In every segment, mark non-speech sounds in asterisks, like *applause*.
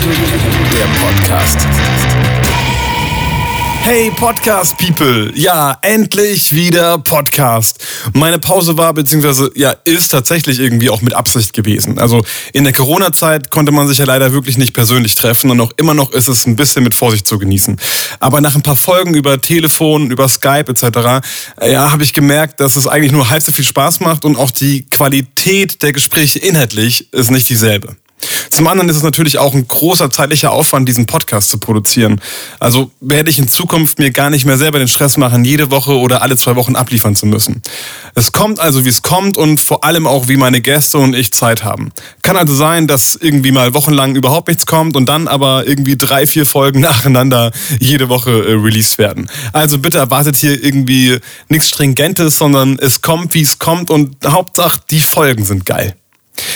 der Podcast. Hey Podcast People, ja, endlich wieder Podcast. Meine Pause war beziehungsweise ja ist tatsächlich irgendwie auch mit Absicht gewesen. Also in der Corona-Zeit konnte man sich ja leider wirklich nicht persönlich treffen und auch immer noch ist es ein bisschen mit Vorsicht zu genießen. Aber nach ein paar Folgen über Telefon, über Skype etc. ja, habe ich gemerkt, dass es eigentlich nur halb so viel Spaß macht und auch die Qualität der Gespräche inhaltlich ist nicht dieselbe. Zum anderen ist es natürlich auch ein großer zeitlicher Aufwand, diesen Podcast zu produzieren. Also werde ich in Zukunft mir gar nicht mehr selber den Stress machen, jede Woche oder alle zwei Wochen abliefern zu müssen. Es kommt also, wie es kommt und vor allem auch, wie meine Gäste und ich Zeit haben. Kann also sein, dass irgendwie mal wochenlang überhaupt nichts kommt und dann aber irgendwie drei, vier Folgen *laughs* nacheinander jede Woche äh, released werden. Also bitte erwartet hier irgendwie nichts Stringentes, sondern es kommt, wie es kommt und Hauptsache die Folgen sind geil.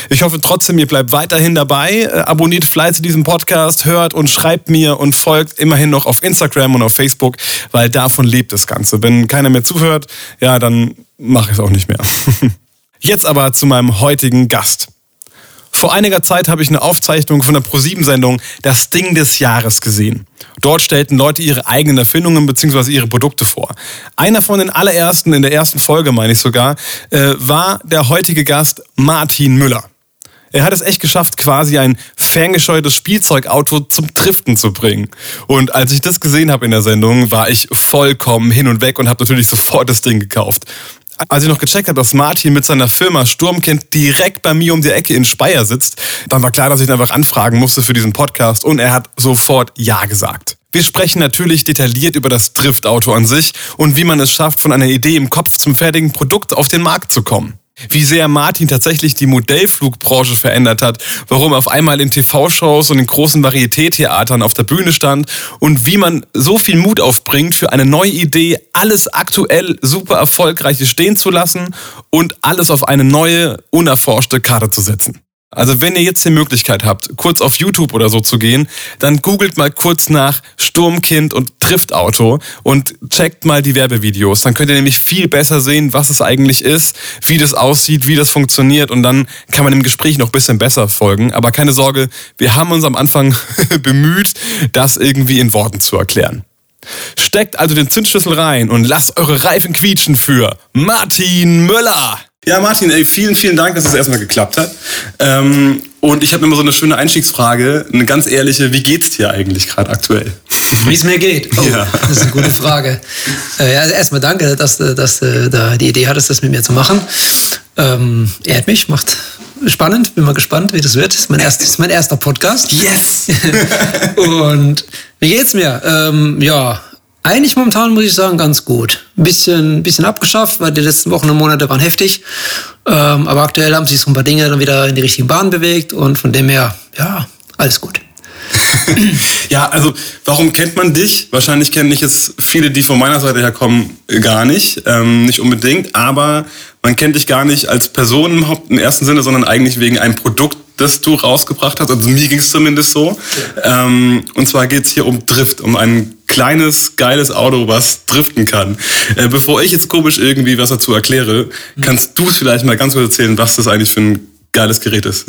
Ich hoffe trotzdem, ihr bleibt weiterhin dabei. Äh, abonniert fleißig diesen Podcast, hört und schreibt mir und folgt immerhin noch auf Instagram und auf Facebook, weil davon lebt das Ganze. Wenn keiner mehr zuhört, ja, dann mache ich es auch nicht mehr. *laughs* Jetzt aber zu meinem heutigen Gast. Vor einiger Zeit habe ich eine Aufzeichnung von der ProSieben-Sendung Das Ding des Jahres gesehen. Dort stellten Leute ihre eigenen Erfindungen bzw. ihre Produkte vor. Einer von den allerersten, in der ersten Folge meine ich sogar, äh, war der heutige Gast Martin Müller. Er hat es echt geschafft, quasi ein ferngesteuertes Spielzeugauto zum Driften zu bringen. Und als ich das gesehen habe in der Sendung, war ich vollkommen hin und weg und habe natürlich sofort das Ding gekauft als ich noch gecheckt habe, dass Martin mit seiner Firma Sturmkind direkt bei mir um die Ecke in Speyer sitzt, dann war klar, dass ich ihn einfach anfragen musste für diesen Podcast und er hat sofort Ja gesagt. Wir sprechen natürlich detailliert über das Driftauto an sich und wie man es schafft, von einer Idee im Kopf zum fertigen Produkt auf den Markt zu kommen wie sehr Martin tatsächlich die Modellflugbranche verändert hat, warum er auf einmal in TV-Shows und in großen Varieté-Theatern auf der Bühne stand und wie man so viel Mut aufbringt, für eine neue Idee alles aktuell super erfolgreiche stehen zu lassen und alles auf eine neue, unerforschte Karte zu setzen. Also wenn ihr jetzt die Möglichkeit habt, kurz auf YouTube oder so zu gehen, dann googelt mal kurz nach Sturmkind und Driftauto und checkt mal die Werbevideos. Dann könnt ihr nämlich viel besser sehen, was es eigentlich ist, wie das aussieht, wie das funktioniert und dann kann man dem Gespräch noch ein bisschen besser folgen. Aber keine Sorge, wir haben uns am Anfang *laughs* bemüht, das irgendwie in Worten zu erklären. Steckt also den Zündschlüssel rein und lasst eure Reifen quietschen für Martin Müller. Ja, Martin, ey, vielen, vielen Dank, dass es erstmal geklappt hat. Ähm, und ich habe immer so eine schöne Einstiegsfrage, eine ganz ehrliche, wie geht's dir eigentlich gerade aktuell? *laughs* Wie es mir geht? Oh, ja. Das ist eine gute Frage. Äh, ja, also erstmal danke, dass du dass, dass, da die Idee hattest, das mit mir zu machen. Ähm, ehrt mich, macht spannend, bin mal gespannt, wie das wird. Das ist mein, erst, ist mein erster Podcast. Yes! *laughs* und wie geht's mir? Ähm, ja, eigentlich momentan muss ich sagen, ganz gut. Ein bisschen, bisschen abgeschafft, weil die letzten Wochen und Monate waren heftig. Ähm, aber aktuell haben sich so ein paar Dinge dann wieder in die richtigen Bahnen bewegt und von dem her, ja, alles gut. *laughs* ja, also warum kennt man dich? Wahrscheinlich kennen dich jetzt viele, die von meiner Seite her kommen, gar nicht. Ähm, nicht unbedingt, aber man kennt dich gar nicht als Person im, im ersten Sinne, sondern eigentlich wegen einem Produkt, das du rausgebracht hast. Also mir ging es zumindest so. Ja. Ähm, und zwar geht es hier um Drift, um ein kleines, geiles Auto, was driften kann. Äh, bevor ich jetzt komisch irgendwie was dazu erkläre, mhm. kannst du es vielleicht mal ganz kurz erzählen, was das eigentlich für ein geiles Gerät ist.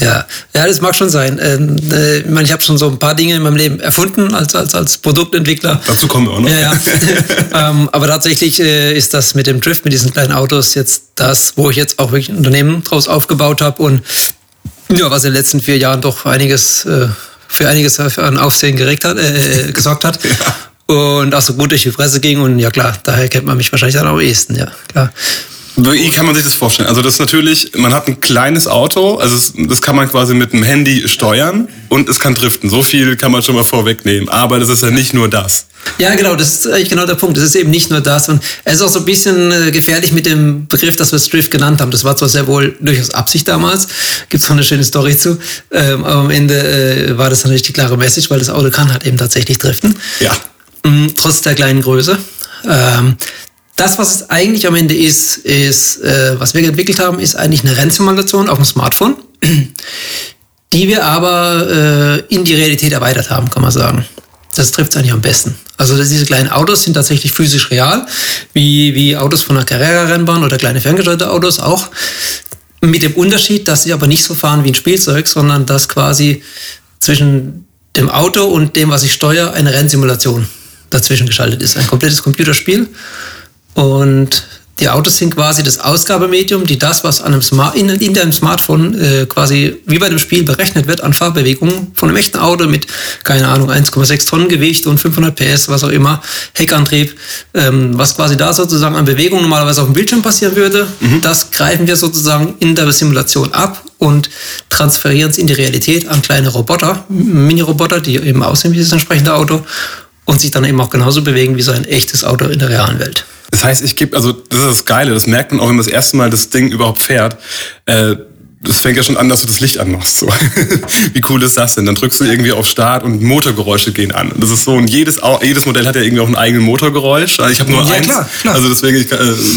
Ja, ja, das mag schon sein. Ähm, äh, ich meine, ich habe schon so ein paar Dinge in meinem Leben erfunden als, als, als Produktentwickler. Dazu kommen wir auch noch. Ja, ja. *laughs* ähm, aber tatsächlich äh, ist das mit dem Drift, mit diesen kleinen Autos jetzt das, wo ich jetzt auch wirklich ein Unternehmen draus aufgebaut habe und ja, was in den letzten vier Jahren doch einiges äh, für einiges an Aufsehen geregt hat, äh, äh gesorgt hat. *laughs* Ja. Und auch so gut durch die Presse ging. Und ja klar, daher kennt man mich wahrscheinlich dann auch am ehesten, ja, klar. Wie kann man sich das vorstellen? Also das ist natürlich, man hat ein kleines Auto, also das kann man quasi mit dem Handy steuern und es kann driften. So viel kann man schon mal vorwegnehmen. Aber das ist ja nicht nur das. Ja, genau, das ist eigentlich genau der Punkt. Es ist eben nicht nur das. Und es ist auch so ein bisschen äh, gefährlich mit dem Begriff, dass wir es Drift genannt haben. Das war zwar sehr wohl durchaus Absicht damals, gibt es noch eine schöne Story zu. Ähm, aber am Ende äh, war das natürlich die klare Message, weil das Auto kann halt eben tatsächlich driften. Ja. Mhm, trotz der kleinen Größe. Ähm, das, was es eigentlich am Ende ist, ist, äh, was wir entwickelt haben, ist eigentlich eine Rennsimulation auf dem Smartphone, *clears throat* die wir aber äh, in die Realität erweitert haben, kann man sagen. Das trifft es eigentlich am besten. Also diese kleinen Autos sind tatsächlich physisch real, wie, wie Autos von einer Carrera-Rennbahn oder kleine ferngesteuerte Autos auch. Mit dem Unterschied, dass sie aber nicht so fahren wie ein Spielzeug, sondern dass quasi zwischen dem Auto und dem, was ich steuere, eine Rennsimulation dazwischen geschaltet ist. Ein komplettes Computerspiel. Und die Autos sind quasi das Ausgabemedium, die das, was an einem Smart, in, in deinem Smartphone äh, quasi wie bei dem Spiel berechnet wird an Fahrbewegungen von einem echten Auto mit, keine Ahnung, 1,6 Tonnen Gewicht und 500 PS, was auch immer, Heckantrieb, ähm, was quasi da sozusagen an Bewegung normalerweise auf dem Bildschirm passieren würde, mhm. das greifen wir sozusagen in der Simulation ab und transferieren es in die Realität an kleine Roboter, Mini-Roboter, die eben aussehen wie das entsprechende Auto und sich dann eben auch genauso bewegen wie so ein echtes Auto in der realen Welt. Das heißt, ich gebe, also das ist das Geile, das merkt man auch, wenn man das erste Mal das Ding überhaupt fährt. Äh, das fängt ja schon an, dass du das Licht anmachst. So. *laughs* Wie cool ist das denn? Dann drückst du irgendwie auf Start und Motorgeräusche gehen an. Das ist so, und jedes, jedes Modell hat ja irgendwie auch ein eigenes Motorgeräusch. Ich habe nur ja, eins. Klar, klar. Also deswegen ich, äh,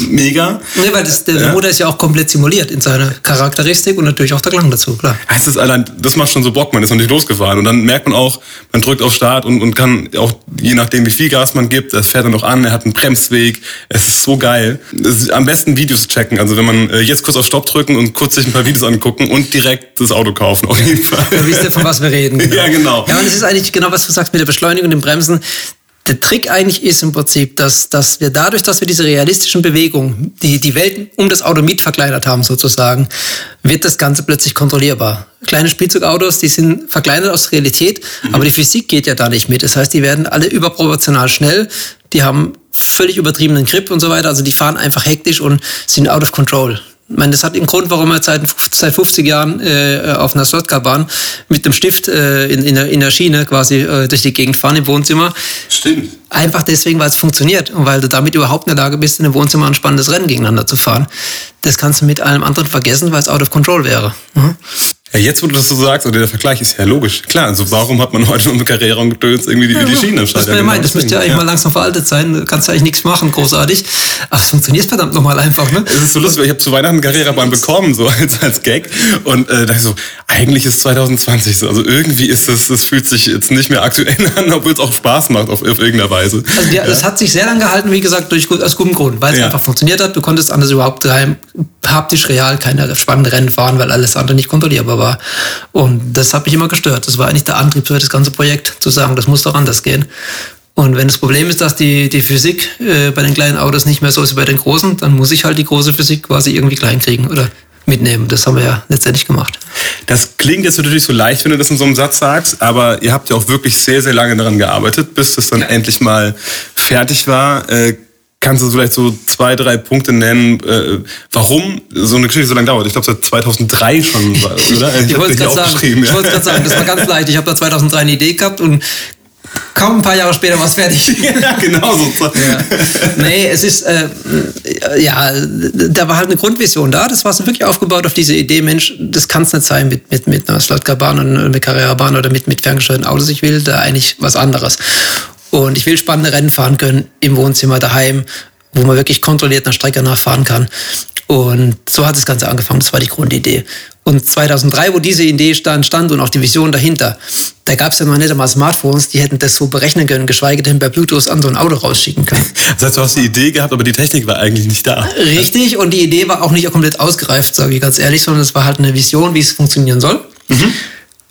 mega. Nee, weil das, der ja. Motor ist ja auch komplett simuliert in seiner Charakteristik und natürlich auch der Klang dazu, klar. Das allein, das macht schon so Bock, man ist noch nicht losgefahren. Und dann merkt man auch, man drückt auf Start und, und kann auch, je nachdem wie viel Gas man gibt, das fährt dann noch an, er hat einen Bremsweg. Es ist so geil. Ist am besten Videos checken. Also wenn man äh, jetzt kurz auf Stopp drücken und kurz sich ein paar Videos angucken und direkt das Auto kaufen, auf jeden Fall. Du wisst ja, von was wir reden. *laughs* Genau. Ja, genau. Ja, und es ist eigentlich genau, was du sagst mit der Beschleunigung und dem Bremsen. Der Trick eigentlich ist im Prinzip, dass, dass wir dadurch, dass wir diese realistischen Bewegungen, die die Welt um das Auto mit verkleinert haben sozusagen, wird das Ganze plötzlich kontrollierbar. Kleine Spielzeugautos, die sind verkleinert aus Realität, mhm. aber die Physik geht ja da nicht mit. Das heißt, die werden alle überproportional schnell, die haben völlig übertriebenen Grip und so weiter. Also die fahren einfach hektisch und sind out of control. Ich meine, das hat den Grund, warum wir seit, seit 50 Jahren äh, auf einer Slotcar-Bahn mit dem Stift äh, in, in, der, in der Schiene quasi äh, durch die Gegend fahren im Wohnzimmer. Stimmt. Einfach deswegen, weil es funktioniert und weil du damit überhaupt in der Lage bist, in einem Wohnzimmer ein spannendes Rennen gegeneinander zu fahren. Das kannst du mit allem anderen vergessen, weil es out of control wäre. Mhm. Ja, jetzt, wo du das so sagst, oder der Vergleich ist ja logisch. Klar, also warum hat man heute mit Carrera und Gedöns irgendwie die, ja, die Schienen am Das, ja genau das müsste ja eigentlich ja. mal langsam veraltet sein. Du kannst eigentlich nichts machen, großartig. Aber es funktioniert verdammt nochmal einfach, ne? Es ist so lustig, weil ich habe zu Weihnachten Carrera-Bahn bekommen, so als, als Gag. Und äh, dachte so, eigentlich ist 2020 so. Also irgendwie ist das, das fühlt sich jetzt nicht mehr aktuell *laughs* an, obwohl es auch Spaß macht auf, auf irgendeiner Weise. Also ja, das hat sich sehr lange gehalten, wie gesagt, durch, aus gutem Grund, weil es einfach funktioniert hat. Du konntest anders überhaupt rein, haptisch real keine spannenden Rennen fahren, weil alles andere nicht kontrollierbar war. Und das hat mich immer gestört. Das war eigentlich der Antrieb für das ganze Projekt, zu sagen, das muss doch anders gehen. Und wenn das Problem ist, dass die, die Physik äh, bei den kleinen Autos nicht mehr so ist wie bei den großen, dann muss ich halt die große Physik quasi irgendwie klein kriegen oder mitnehmen. Das haben wir ja letztendlich gemacht. Das klingt jetzt natürlich so leicht, wenn du das in so einem Satz sagst, aber ihr habt ja auch wirklich sehr, sehr lange daran gearbeitet, bis das dann ja. endlich mal fertig war. Äh, Kannst du vielleicht so zwei, drei Punkte nennen, äh, warum so eine Geschichte so lange dauert? Ich glaube, seit 2003 schon, *laughs* oder? Ich, ich wollte es gerade sagen, wollte sagen, das war ganz *laughs* leicht. Ich habe da 2003 eine Idee gehabt und kaum ein paar Jahre später war es fertig. *laughs* ja, genau so. Ja. Nee, es ist, äh, ja, da war halt eine Grundvision da. Das war so wirklich aufgebaut auf diese Idee, Mensch, das kann es nicht sein mit, mit, mit einer Slotcar-Bahn und mit Carrera-Bahn oder mit, mit ferngesteuerten Autos. Ich will da eigentlich was anderes. Und ich will spannende Rennen fahren können im Wohnzimmer daheim, wo man wirklich kontrolliert einer Strecke nachfahren kann. Und so hat das Ganze angefangen. Das war die Grundidee. Und 2003, wo diese Idee stand, stand und auch die Vision dahinter, da gab es ja noch nicht einmal Smartphones, die hätten das so berechnen können, geschweige denn per Bluetooth an so ein Auto rausschicken können. *laughs* Das heißt, du hast die Idee gehabt, aber die Technik war eigentlich nicht da. Richtig, und die Idee war auch nicht komplett ausgereift, sage ich ganz ehrlich, sondern es war halt eine Vision, wie es funktionieren soll. Mhm.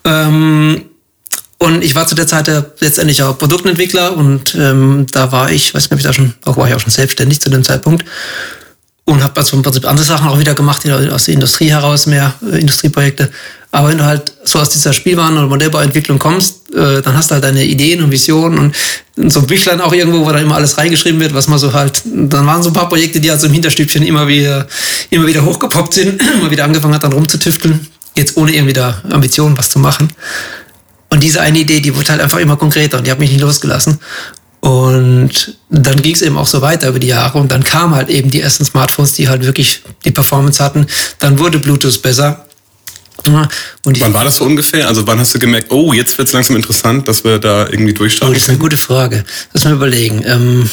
Ähm, und ich war zu der Zeit letztendlich auch Produktentwickler und ähm, da war ich, weiß nicht, ob ich da schon, auch war ich auch schon selbstständig zu dem Zeitpunkt und habe also im Prinzip andere Sachen auch wieder gemacht, aus der Industrie heraus, mehr äh, Industrieprojekte. Aber wenn du halt so aus dieser Spielwaren- oder Modellbauentwicklung kommst, äh, dann hast du halt deine Ideen und Visionen und so ein Büchlein auch irgendwo, wo dann immer alles reingeschrieben wird, was man so halt, dann waren so ein paar Projekte, die halt so im Hinterstübchen immer wieder, immer wieder hochgepoppt sind, *clears throat* immer wieder angefangen hat, dann rumzutüfteln, jetzt ohne irgendwie da Ambitionen was zu machen. Und diese eine Idee, die wurde halt einfach immer konkreter und die hat mich nicht losgelassen. Und dann ging es eben auch so weiter über die Jahre und dann kamen halt eben die ersten Smartphones, die halt wirklich die Performance hatten. Dann wurde Bluetooth besser. Und wann war das so ungefähr? Also wann hast du gemerkt, oh, jetzt wird es langsam interessant, dass wir da irgendwie durchstarten? Oh, das ist eine gute Frage. Lass mal überlegen. Ähm,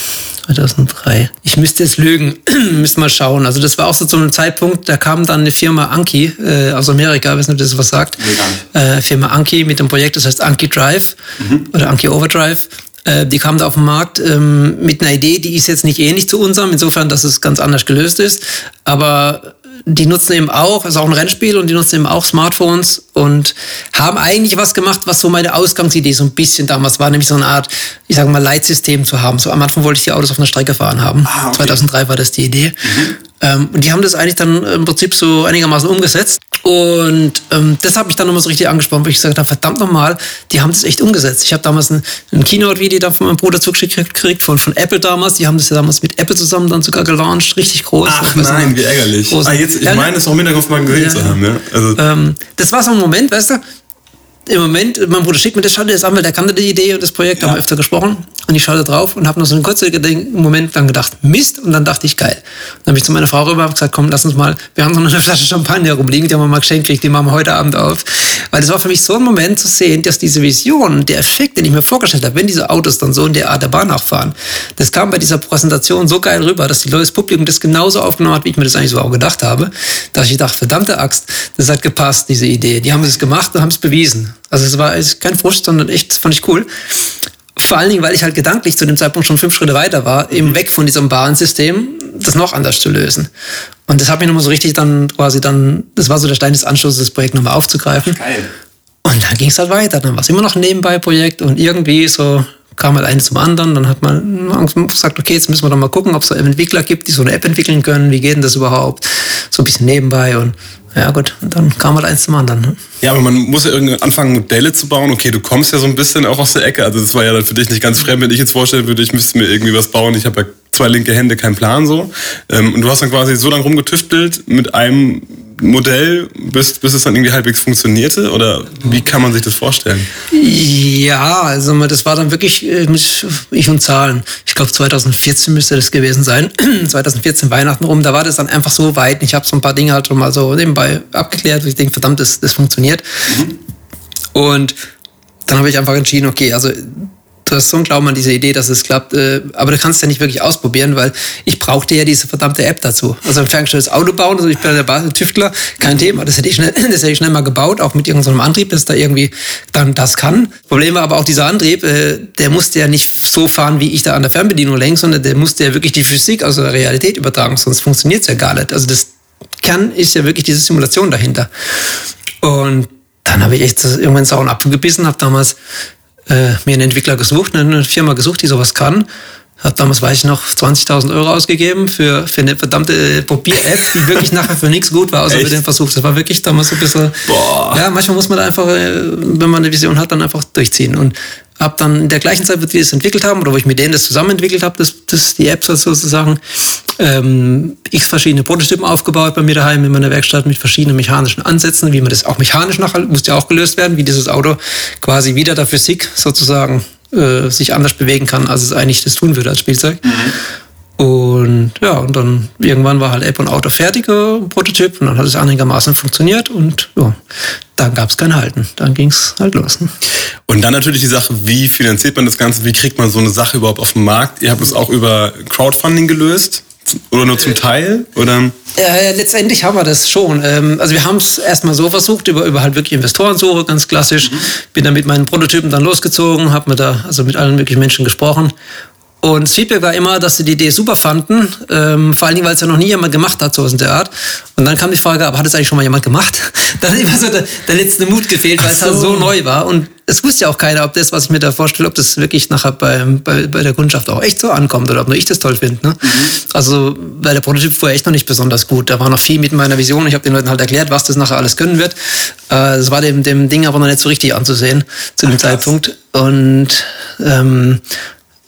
2003. Ich müsste jetzt lügen, *clears throat* müsste mal schauen. Also das war auch so zu einem Zeitpunkt, da kam dann eine Firma Anki äh, aus Amerika, wissen ob das was sagt? Nee, äh, Firma Anki mit dem Projekt, das heißt Anki Drive mhm. oder Anki Overdrive. Äh, die kamen da auf den Markt ähm, mit einer Idee, die ist jetzt nicht ähnlich zu unserem, insofern, dass es ganz anders gelöst ist. Aber die nutzen eben auch, ist auch ein Rennspiel und die nutzen eben auch Smartphones und haben eigentlich was gemacht, was so meine Ausgangsidee so ein bisschen damals war, nämlich so eine Art, ich sage mal, Leitsystem zu haben. So am Anfang wollte ich die Autos auf einer Strecke fahren haben. Ah, okay. 2003 war das die Idee. Mhm. Ähm, und die haben das eigentlich dann im Prinzip so einigermaßen umgesetzt. Und ähm, das habe ich dann nochmal so richtig angesprochen, wo ich gesagt habe, verdammt nochmal, die haben das echt umgesetzt. Ich habe damals ein, ein Keynote-Video da von meinem Bruder zugeschickt gekriegt, von, von Apple damals. Die haben das ja damals mit Apple zusammen dann sogar gelauncht, richtig groß. Ach nein, wie ärgerlich. Ah, jetzt, ich ja, meine es auch im Hinterkopf mal gesehen ja, zu haben. Ja? Also. Ähm, das war so ein Moment, weißt du, im Moment, mein Bruder schickt mir das, schau dir das an, weil der kannte die Idee und das Projekt, ja. haben wir öfter gesprochen. Und ich schaue da drauf und habe noch so einen kurzen Moment dann gedacht, Mist. Und dann dachte ich, geil. Dann habe ich zu meiner Frau rüber und gesagt, komm, lass uns mal, wir haben noch eine *laughs* Flasche Champagner rumliegen, die haben wir mal geschenkt gekriegt, die machen wir heute Abend auf. Weil das war für mich so ein Moment zu sehen, dass diese Vision, der Effekt, den ich mir vorgestellt habe, wenn diese Autos dann so in der Art der Bahn auch fahren, das kam bei dieser Präsentation so geil rüber, dass die Leute, das Publikum das genauso aufgenommen hat, wie ich mir das eigentlich so auch gedacht habe, dass ich dachte, verdammte Axt, das hat gepasst, diese Idee. Die haben es gemacht und haben es bewiesen. Also es war kein Frust, sondern echt, fand ich cool. Vor allen Dingen, weil ich halt gedanklich zu dem Zeitpunkt schon fünf Schritte weiter war, eben weg von diesem Bahnsystem, das noch anders zu lösen. Und das hat mich nochmal so richtig dann quasi dann, das war so der Stein des Anschlusses, das Projekt nochmal aufzugreifen. Geil. Und dann ging es halt weiter. Dann war es immer noch ein Nebenbei-Projekt und irgendwie so kam halt eines zum anderen. Dann hat man gesagt, okay, jetzt müssen wir doch mal gucken, ob es Entwickler gibt, die so eine App entwickeln können. Wie geht denn das überhaupt? So ein bisschen nebenbei und ja gut, dann kam halt eins zum anderen. Ne? Ja, aber man muss ja irgendwie anfangen, Modelle zu bauen. Okay, du kommst ja so ein bisschen auch aus der Ecke. Also das war ja dann für dich nicht ganz fremd, wenn ich jetzt vorstellen würde, ich müsste mir irgendwie was bauen. Ich habe ja zwei linke Hände, kein Plan so. Ähm, und du hast dann quasi so lange rumgetüftelt mit einem Modell, bis, bis es dann irgendwie halbwegs funktionierte? Oder wie kann man sich das vorstellen? Ja, also das war dann wirklich äh, mit Ich und Zahlen. Ich glaube 2014 müsste das gewesen sein. *clears throat* 2014 Weihnachten rum, da war das dann einfach so weit. Ich habe so ein paar Dinge halt schon mal so nebenbei abgeklärt, wo ich denke, verdammt, das, das funktioniert. Mhm. Und dann habe ich einfach entschieden, okay, also du hast so einen Glauben an diese Idee, dass es klappt, äh, aber du kannst ja nicht wirklich ausprobieren, weil ich brauchte ja diese verdammte App dazu. Also ein ferngesteuertes Auto bauen, also ich bin der Tüftler, kein Thema, das hätte ich schnell, *laughs* das hätte ich schnell mal gebaut, auch mit irgendeinem Antrieb, das da irgendwie dann das kann. Problem war aber auch dieser Antrieb, äh, der musste ja nicht so fahren, wie ich da an der Fernbedienung lenke, sondern der musste ja wirklich die Physik aus der Realität übertragen, sonst funktioniert es ja gar nicht. Also das kann, ist ja wirklich diese Simulation dahinter. Und dann habe ich echt irgendwann sauren Apfel gebissen, habe damals äh, mir einen Entwickler gesucht, eine Firma gesucht, die sowas kann. Hab damals, weiß ich noch, 20.000 Euro ausgegeben für, für eine verdammte Papier-App, die wirklich nachher für nichts gut war, außer Echt? für den Versuch. Das war wirklich damals so ein bisschen. Boah. Ja, manchmal muss man da einfach, äh, wenn man eine Vision hat, dann einfach durchziehen. Und habe dann in der gleichen Zeit, wo wir das entwickelt haben, oder wo ich mit denen das zusammen entwickelt habe, das, das, die Apps sozusagen, ähm, x verschiedene Prototypen aufgebaut bei mir daheim in meiner Werkstatt mit verschiedenen mechanischen Ansätzen, wie man das auch mechanisch nachher, musste ja auch gelöst werden, wie dieses Auto quasi wieder der Physik sozusagen äh, sich anders bewegen kann, als es eigentlich das tun würde als Spielzeug. Mhm. Und ja, und dann irgendwann war halt App und Auto fertiger Prototyp und dann hat es einigermaßen funktioniert und ja, dann gab es kein Halten. Dann ging es halt los. Ne? Und dann natürlich die Sache, wie finanziert man das Ganze, wie kriegt man so eine Sache überhaupt auf den Markt? Ihr habt es auch über Crowdfunding gelöst? Oder nur zum Teil? Oder? Äh, letztendlich haben wir das schon. Ähm, also wir haben es erstmal so versucht, über, über halt wirklich Investorensuche, ganz klassisch. Mhm. Bin dann mit meinen Prototypen dann losgezogen, habe mir da also mit allen möglichen Menschen gesprochen und das Feedback war immer, dass sie die Idee super fanden, ähm, vor allen Dingen, weil es ja noch nie jemand gemacht hat, so in der Art. Und dann kam die Frage, aber hat es eigentlich schon mal jemand gemacht? *laughs* dann hat immer so der, der letzte Mut gefehlt, weil so. es halt so neu war. Und es wusste ja auch keiner, ob das, was ich mir da vorstelle, ob das wirklich nachher bei, bei, bei der Kundschaft auch echt so ankommt oder ob nur ich das toll finde. Ne? Mhm. Also, weil der Prototyp fuhr echt noch nicht besonders gut. Da war noch viel mit meiner Vision. Ich habe den Leuten halt erklärt, was das nachher alles können wird. Äh, das war dem, dem Ding aber noch nicht so richtig anzusehen zu dem Ach, Zeitpunkt. Und ähm,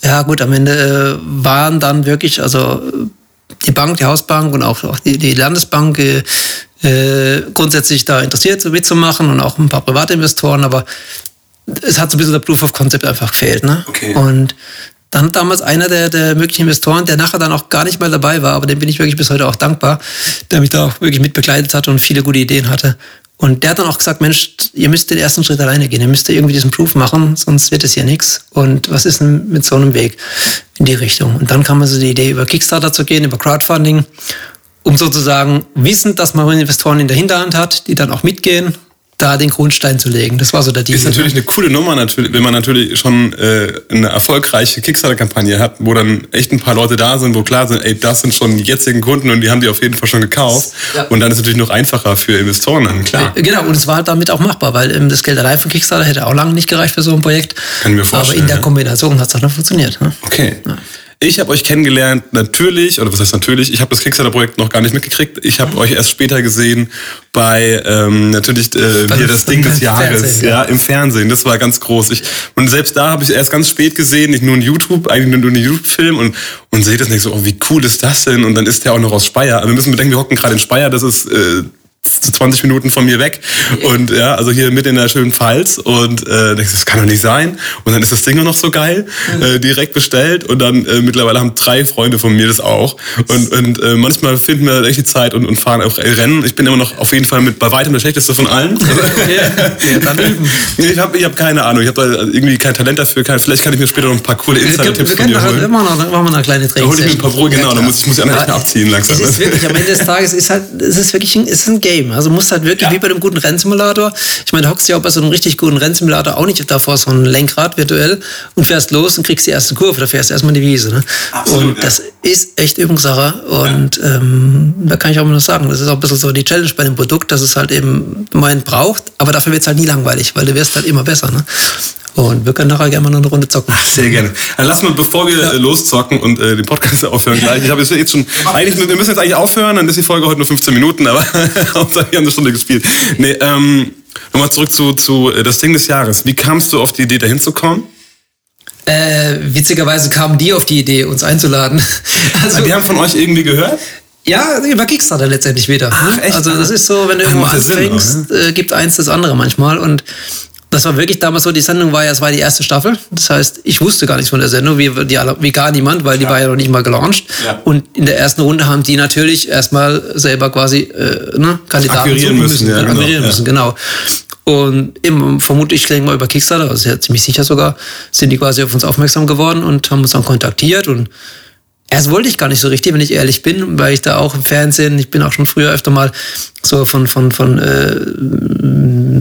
ja, gut, am Ende äh, waren dann wirklich, also die Bank, die Hausbank und auch, auch die, die Landesbank äh, äh, grundsätzlich da interessiert, so mitzumachen und auch ein paar private Investoren, aber es hat so ein bisschen der Proof of Concept einfach gefehlt. Ne? Okay. Und dann hat damals einer der, der möglichen Investoren, der nachher dann auch gar nicht mal dabei war, aber dem bin ich wirklich bis heute auch dankbar, der mich da auch wirklich mitbegleitet hat und viele gute Ideen hatte, und der hat dann auch gesagt, Mensch, ihr müsst den ersten Schritt alleine gehen, ihr müsst irgendwie diesen Proof machen, sonst wird es hier nichts. Und was ist denn mit so einem Weg in die Richtung? Und dann kam also die Idee, über Kickstarter zu gehen, über Crowdfunding, um sozusagen wissend, dass man Investoren in der Hinterhand hat, die dann auch mitgehen, da den Grundstein zu legen. Das war so der Deal. Ist natürlich eine coole Nummer, natürlich, wenn man natürlich schon äh, eine erfolgreiche Kickstarter-Kampagne hat, wo dann echt ein paar Leute da sind, wo klar sind, ey, das sind schon die jetzigen Kunden und die haben die auf jeden Fall schon gekauft. Ja. Und dann ist es natürlich noch einfacher für Investoren dann, klar. Genau, und es war halt damit auch machbar, weil ähm, das Geld allein von Kickstarter hätte auch lange nicht gereicht für so ein Projekt. Kann ich mir vorstellen. Aber in der Kombination hat es dann funktioniert. Ne? Okay. Ja. Ich habe euch kennengelernt, natürlich, oder was heißt natürlich, ich habe das Kickstarter-Projekt noch gar nicht mitgekriegt. Ich habe euch erst später gesehen bei ähm, natürlich äh, hier das Ding des Jahres, Fernsehen, ja. im Fernsehen. Das war ganz groß. Ich, und selbst da habe ich erst ganz spät gesehen, nicht nur ein YouTube, eigentlich nur ein YouTube-Film und, und sehe das nicht so, oh, wie cool ist das denn? Und dann ist der auch noch aus Speyer. Aber wir müssen bedenken, wir hocken gerade in Speyer, das ist äh, 20 Minuten von mir weg. *laughs* Und ja, also hier mit in der schönen Pfalz. Und äh, das kann doch nicht sein. Und dann ist das Ding noch so geil, äh, direkt bestellt. Und dann äh, mittlerweile haben drei Freunde von mir das auch. Und, und äh, manchmal finden wir echt die Zeit und, und fahren auch Rennen. Ich bin immer noch auf jeden Fall mit bei weitem der schlechteste von allen. *laughs* *laughs* ich habe ich hab keine Ahnung, ich habe da irgendwie kein Talent dafür, kein, vielleicht kann ich mir später noch ein paar coole Insider-Tipps von dir holen. Immer noch, machen wir eine kleine Training. Da hole ich mir ein paar Brot, genau, ja, dann muss ich, muss ich einfach abziehen langsam. Es ist wirklich, am Ende des Tages ist halt, es ist wirklich ein, es ist ein Game Game. Also musst halt wirklich ja. wie bei einem guten Rennsimulator. Ich meine, du hockst ja auch bei so einem richtig guten Rennsimulator auch nicht davor so ein Lenkrad virtuell und fährst los und kriegst die erste Kurve. Da fährst du erstmal die Wiese. Ne? Absolut, und das ist echt Übungssache. Und ja. ähm, da kann ich auch noch sagen, das ist auch ein bisschen so die Challenge bei dem Produkt, dass es halt eben meinen braucht, aber dafür wird es halt nie langweilig, weil du wirst halt immer besser. Ne? Und wir können nachher gerne mal noch eine Runde zocken. Sehr gerne. Dann lass mal, bevor wir ja. Äh, loszocken und äh, den Podcast *laughs* aufhören gleich. Ich habe jetzt schon, eigentlich, wir müssen jetzt eigentlich aufhören, dann ist die Folge heute nur 15 Minuten, aber *laughs* Hauptsache wir haben eine Stunde gespielt. Nee, ähm, nochmal zurück zu, zu äh, das Ding des Jahres. Wie kamst du auf die Idee, dahin zu kommen? Äh, witzigerweise kamen die auf die Idee, uns einzuladen. *laughs* Also, die haben von euch irgendwie gehört? Ja, über Kickstarter letztendlich wieder. Ach, echt? Also das ist so, wenn du irgendwo anfängst, Sinn, äh, gibt eins das andere manchmal. Und das war wirklich damals so, die Sendung war ja, es war die erste Staffel. Das heißt, ich wusste gar nichts von der Sendung, wie, die, wie gar niemand, weil die ja. war ja noch nicht mal gelauncht. Ja. Und in der ersten Runde haben die natürlich erstmal selber quasi äh, ne, Kandidaten akquirieren müssen. müssen, ja, genau. akquirieren müssen, genau. Und eben, vermutlich, ich denke mal über Kickstarter, also ja ziemlich sicher sogar, sind die quasi auf uns aufmerksam geworden und haben uns dann kontaktiert und Erst wollte ich gar nicht so richtig, wenn ich ehrlich bin, weil ich da auch im Fernsehen, ich bin auch schon früher öfter mal so von, von, von äh,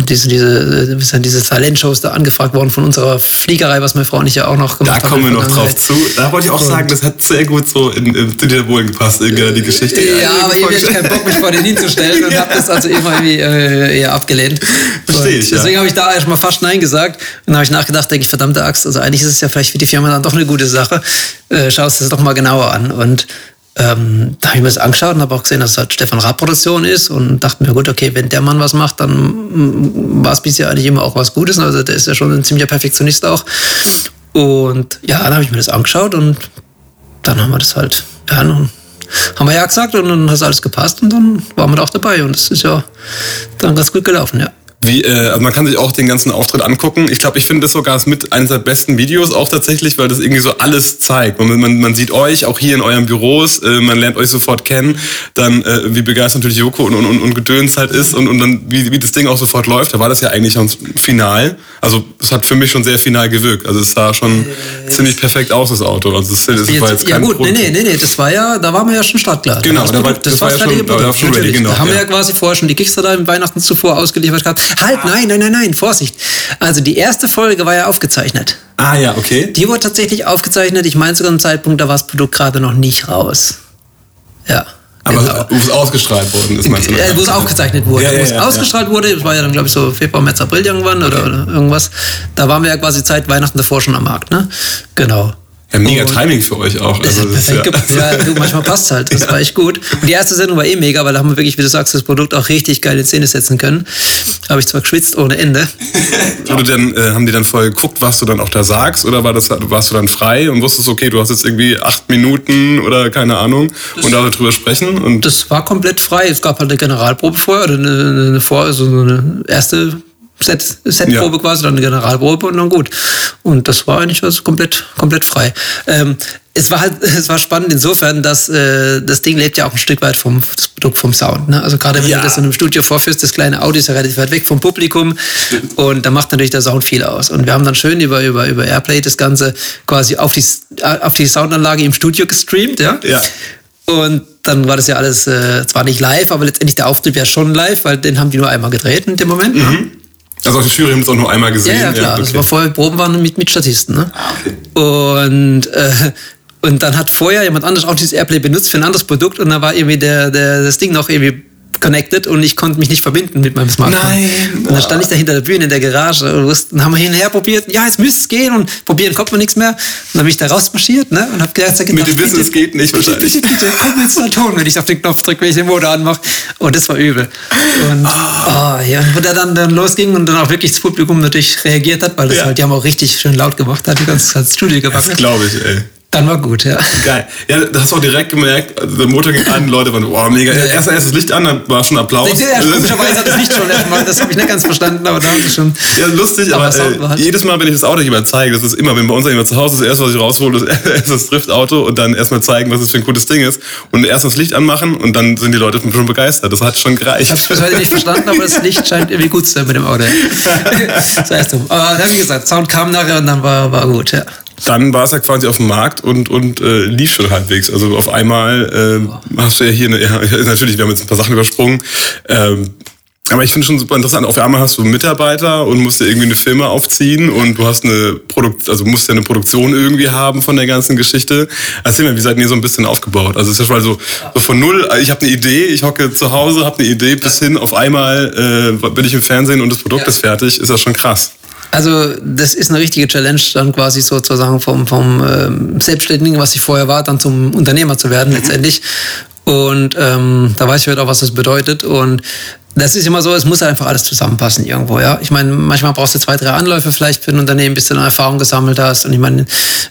diese, diese, äh, diese Talentshows da angefragt worden von unserer Fliegerei, was meine Frau und ich ja auch noch gemacht haben. Da kommen wir noch drauf zu. Da wollte ich auch und sagen, das hat sehr gut so in, in, in der Bohlen gepasst, irgendwie die Geschichte. Ja, ja aber irgendwie hatte ich keinen Bock, mich vor den hinzustellen und *laughs* ja. habe das also immer irgendwie äh, eher abgelehnt. Verstehe ich, deswegen ja. habe ich da erstmal fast Nein gesagt. Und dann habe ich nachgedacht, denke ich, verdammte Axt, also eigentlich ist es ja vielleicht für die Firma dann doch eine gute Sache. Äh, schaust du das doch mal genauer an. Und ähm, da habe ich mir das angeschaut und habe auch gesehen, dass es halt Stefan Raab Produktion ist und dachte mir, gut, okay, wenn der Mann was macht, dann mm, war es bisher eigentlich immer auch was Gutes. Also der ist ja schon ein ziemlicher Perfektionist auch. Und ja, dann habe ich mir das angeschaut und dann haben wir das halt, ja, dann haben wir ja gesagt und dann hat alles gepasst und dann waren wir da auch dabei und es ist ja dann ganz gut gelaufen, ja. Wie, äh, also man kann sich auch den ganzen Auftritt angucken. Ich glaube, ich finde das sogar mit eines der besten Videos auch tatsächlich, weil das irgendwie so alles zeigt. Man, man, man sieht euch auch hier in euren Büros, äh, man lernt euch sofort kennen, dann äh, wie begeistert natürlich Joko und, und, und Gedöns halt ist und, und dann wie, wie das Ding auch sofort läuft. Da war das ja eigentlich schon final. Also es hat für mich schon sehr final gewirkt. Also es sah schon ziemlich perfekt aus, das Auto. Also das, das war jetzt kein Ja gut, Grund. nee, nee, nee, das war ja, da waren wir ja schon startklar. Genau, das, da war, das, das war, ja schon, da war schon ready, genau. Da haben ja. wir ja quasi vorher schon die Kickstarter im Weihnachten zuvor ausgeliefert gehabt. Halt, ah. nein, nein, nein, nein, Vorsicht. Also die erste Folge war ja aufgezeichnet. Ah ja, okay. Die wurde tatsächlich aufgezeichnet. Ich meine sogar einem Zeitpunkt, da war das Produkt gerade noch nicht raus. Ja. Aber genau. wo es ausgestrahlt worden ist, meinst du? Äh, wo es aufgezeichnet wurde. Ja, ja, wo es ja, ausgestrahlt wurde, das war ja dann, glaube ich, so Februar, März, April irgendwann okay. oder, oder, irgendwas. Da waren wir ja quasi Zeit Weihnachten davor schon am Markt, ne? Genau. Ja, mega Timing für euch auch. Also das ist perfekt ja. ja, du, manchmal passt halt. Das war echt gut. Und die erste Sendung war eh mega, weil da haben wir wirklich, wie du sagst, das Produkt auch richtig geil in Szene setzen können. Habe ich zwar geschwitzt ohne Ende. du dann, äh, haben die dann vorher geguckt, was du dann auch da sagst? Oder war das, warst du dann frei und wusstest, okay, du hast jetzt irgendwie acht Minuten oder keine Ahnung das und darüber sprechen? Und das war komplett frei. Es gab halt eine Generalprobe vorher oder eine, eine, Vor-, also eine erste Set, Setprobe ja. quasi, dann eine Generalprobe und dann gut. Und das war eigentlich also komplett, komplett frei. Ähm, es war halt, *laughs* es war spannend insofern, dass äh, das Ding lebt ja auch ein Stück weit vom Produkt vom Sound. Ne? Also gerade wenn ja. du das in einem Studio vorführst, das kleine Audio ist ja relativ weit weg vom Publikum und da macht natürlich der Sound viel aus. Und wir haben dann schön über über über Airplay das Ganze quasi auf die auf die Soundanlage im Studio gestreamt, ja. Ja. Und dann war das ja alles äh, zwar nicht live, aber letztendlich der Auftrieb ja schon live, weil den haben die nur einmal gedreht in dem Moment. Ne? Also auf der Jury haben wir es auch nur einmal gesehen. Ja, ja klar. Ja, okay. Das war vorher Proben waren mit, mit Statisten. Ne? Ah, okay. Und äh, und dann hat vorher jemand anders auch dieses Airplay benutzt für ein anderes Produkt und da war irgendwie der, der, das Ding noch irgendwie connected und ich konnte mich nicht verbinden mit meinem Smartphone. Nein. Und dann stand ich da hinter der Bühne in der Garage und dann haben wir hin und her probiert. Ja, jetzt müsste es gehen und probieren kommt man nichts mehr. Und dann bin ich da rausmarschiert ne, und habe gedacht, gedacht, mit dem Wissen, es geht nicht wahrscheinlich. Bitte, bitte, komm jetzt mal Ton, wenn ich auf den Knopf drücke, wenn ich den Motor anmache. Und das war übel. Und, oh. Oh, ja, wo der dann, dann losging und dann auch wirklich das Publikum natürlich reagiert hat, weil das halt, die haben auch richtig schön laut gemacht, hat die ganze Zeit Studio gebacken. Das glaube ich, ey. Dann war gut, ja. Geil. Ja, das hast du auch direkt gemerkt. Also der Motor ging an, Leute waren, wow, mega. Ja, Erst, erst das Licht an, dann war schon Applaus. Ja, komischerweise hat das Licht schon erstmal, das habe ich nicht ganz verstanden, aber da haben sie schon. Ja, lustig, aber, aber halt. jedes Mal, wenn ich das Auto jemand zeige, das ist immer, wenn bei uns jemand zu Hause ist, das erste, was ich raushole, ist *laughs* erst das Driftauto und dann erstmal zeigen, was es für ein cooles Ding ist. Und erst das Licht anmachen und dann sind die Leute schon begeistert. Das hat schon gereicht. Ich habe das heute nicht verstanden, aber das Licht scheint irgendwie gut zu sein mit dem Auto. das *laughs* heißt, aber wie gesagt, Sound kam nachher und dann war, war gut, ja dann war es ja quasi auf dem Markt und, und äh, lief schon halbwegs. Also auf einmal äh, hast du ja hier, eine, ja, *laughs* natürlich, wir haben jetzt ein paar Sachen übersprungen. Ähm, aber ich finde schon super interessant. Auf einmal hast du Mitarbeiter und musst dir irgendwie eine Firma aufziehen und du hast eine Produkt, also musst ja eine Produktion irgendwie haben von der ganzen Geschichte. Erzähl mir, wie seid ihr so ein bisschen aufgebaut? Also es ist ja schon mal so, so von null, ich habe eine Idee, ich hocke zu Hause, habe eine Idee, bis hin auf einmal äh, bin ich im Fernsehen und das Produkt ja. ist fertig, ist das schon krass. Also das ist eine richtige Challenge, dann quasi sozusagen vom, vom ähm, Selbstständigen, was ich vorher war, dann zum Unternehmer zu werden letztendlich. Und ähm, da weiß ich heute auch, was das bedeutet. Und das ist immer so, es muss einfach alles zusammenpassen irgendwo, ja. Ich meine, manchmal brauchst du zwei, drei Anläufe vielleicht für ein Unternehmen, bis du dann Erfahrung gesammelt hast. Und ich meine,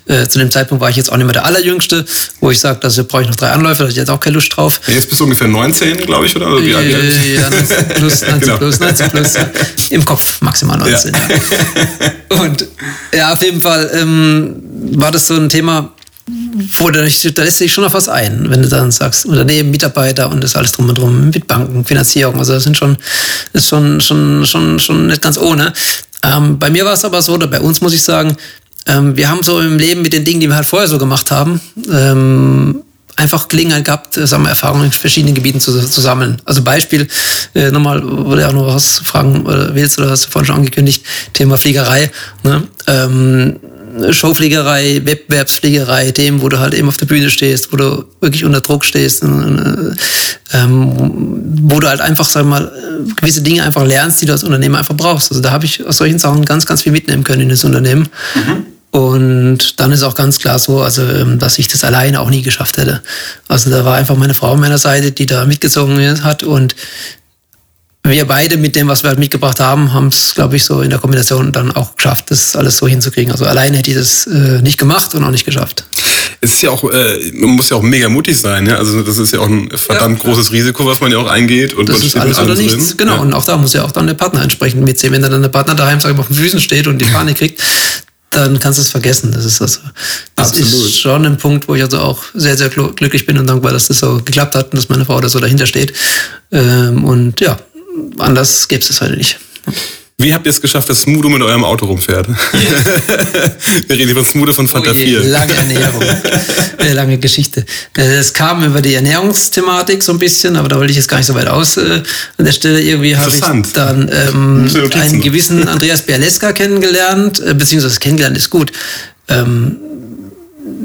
äh, zu dem Zeitpunkt war ich jetzt auch nicht mehr der Allerjüngste, wo ich sage, da brauche ich noch drei Anläufe, da hatte ich jetzt auch keine Lust drauf. Jetzt bist du ungefähr 19, glaube ich, oder? oder wie äh, ja, 19 plus, *laughs* 19 genau. plus, 19 plus. Ja. Im Kopf maximal 19. Ja. Und ja, auf jeden Fall ähm, war das so ein Thema, wo da, da lässt sich schon noch was ein, wenn du dann sagst, Unternehmen, Mitarbeiter und das alles drum und drum, mit Banken, Finanzierung, also das sind schon, ist schon, schon, schon, schon nicht ganz ohne. Ähm, bei mir war es aber so, oder bei uns muss ich sagen, ähm, wir haben so im Leben mit den Dingen, die wir halt vorher so gemacht haben, ähm, einfach Gelegenheit gehabt, äh, sagen wir, Erfahrungen in verschiedenen Gebieten zu, zu sammeln. Also Beispiel, äh, nochmal, wo du auch noch was fragen oder willst, oder hast du vorhin schon angekündigt, Thema Fliegerei. Ne? Ähm, Showfliegerei, Wettbewerbsfliegerei, Themen, wo du halt eben auf der Bühne stehst, wo du wirklich unter Druck stehst, ähm, wo du halt einfach, sag mal, gewisse Dinge einfach lernst, die du als Unternehmer einfach brauchst. Also da habe ich aus solchen Sachen ganz, ganz viel mitnehmen können in das Unternehmen. Mhm. Und dann ist auch ganz klar so, also, ähm, dass ich das alleine auch nie geschafft hätte. Also da war einfach meine Frau an meiner Seite, die da mitgezogen hat und wir beide mit dem, was wir halt mitgebracht haben, haben es, glaube ich, so in der Kombination dann auch geschafft, das alles so hinzukriegen. Also alleine hätte ich das äh, nicht gemacht und auch nicht geschafft. Es ist ja auch, äh, man muss ja auch mega mutig sein, ja. Also das ist ja auch ein verdammt ja. großes Risiko, was man ja auch eingeht und das ist alles oder nichts. Drin. Genau. Ja. Und auch da muss ja auch dann der Partner entsprechend mitsehen. Wenn dann der Partner daheim sag ich, auf den Füßen steht und die Panik kriegt, dann kannst du es vergessen. Das ist also, das Absolut. ist schon ein Punkt, wo ich also auch sehr, sehr glücklich bin und dankbar, dass das so geklappt hat und dass meine Frau da so dahinter steht. Ähm, und ja, anders gäbe es das heute nicht. Wie habt ihr es geschafft, dass Smudo mit eurem Auto rumfährt? *laughs* Wir reden von Smudo von Fanta 4. Lange Ernährung. *laughs* Eine lange Geschichte. Es kam über die Ernährungsthematik so ein bisschen, aber da wollte ich jetzt gar nicht so weit aus. Äh, an der Stelle irgendwie habe ich dann ähm, einen gewissen Andreas Bialeska kennengelernt, äh, beziehungsweise kennengelernt ist gut. Ähm,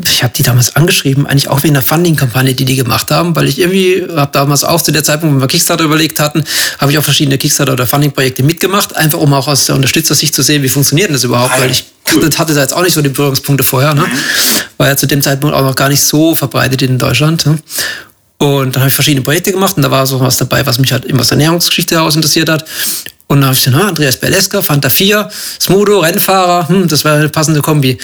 ich habe die damals angeschrieben, eigentlich auch wegen der Funding-Kampagne, die die gemacht haben, weil ich irgendwie habe damals auch zu der Zeitpunkt, wo wir Kickstarter überlegt hatten, habe ich auch verschiedene Kickstarter oder Funding-Projekte mitgemacht, einfach um auch aus der Unterstützersicht zu sehen, wie funktioniert das überhaupt, ah, weil ich cool. hatte da jetzt auch nicht so die Berührungspunkte vorher, ne? Mhm. war ja zu dem Zeitpunkt auch noch gar nicht so verbreitet in Deutschland. Ne? Und dann habe ich verschiedene Projekte gemacht und da war so was dabei, was mich halt immer aus der Ernährungsgeschichte heraus interessiert hat. Und dann habe ich gesagt, Andreas Berleska, Fanta 4, Smudo, Rennfahrer, hm, das wäre eine passende Kombi.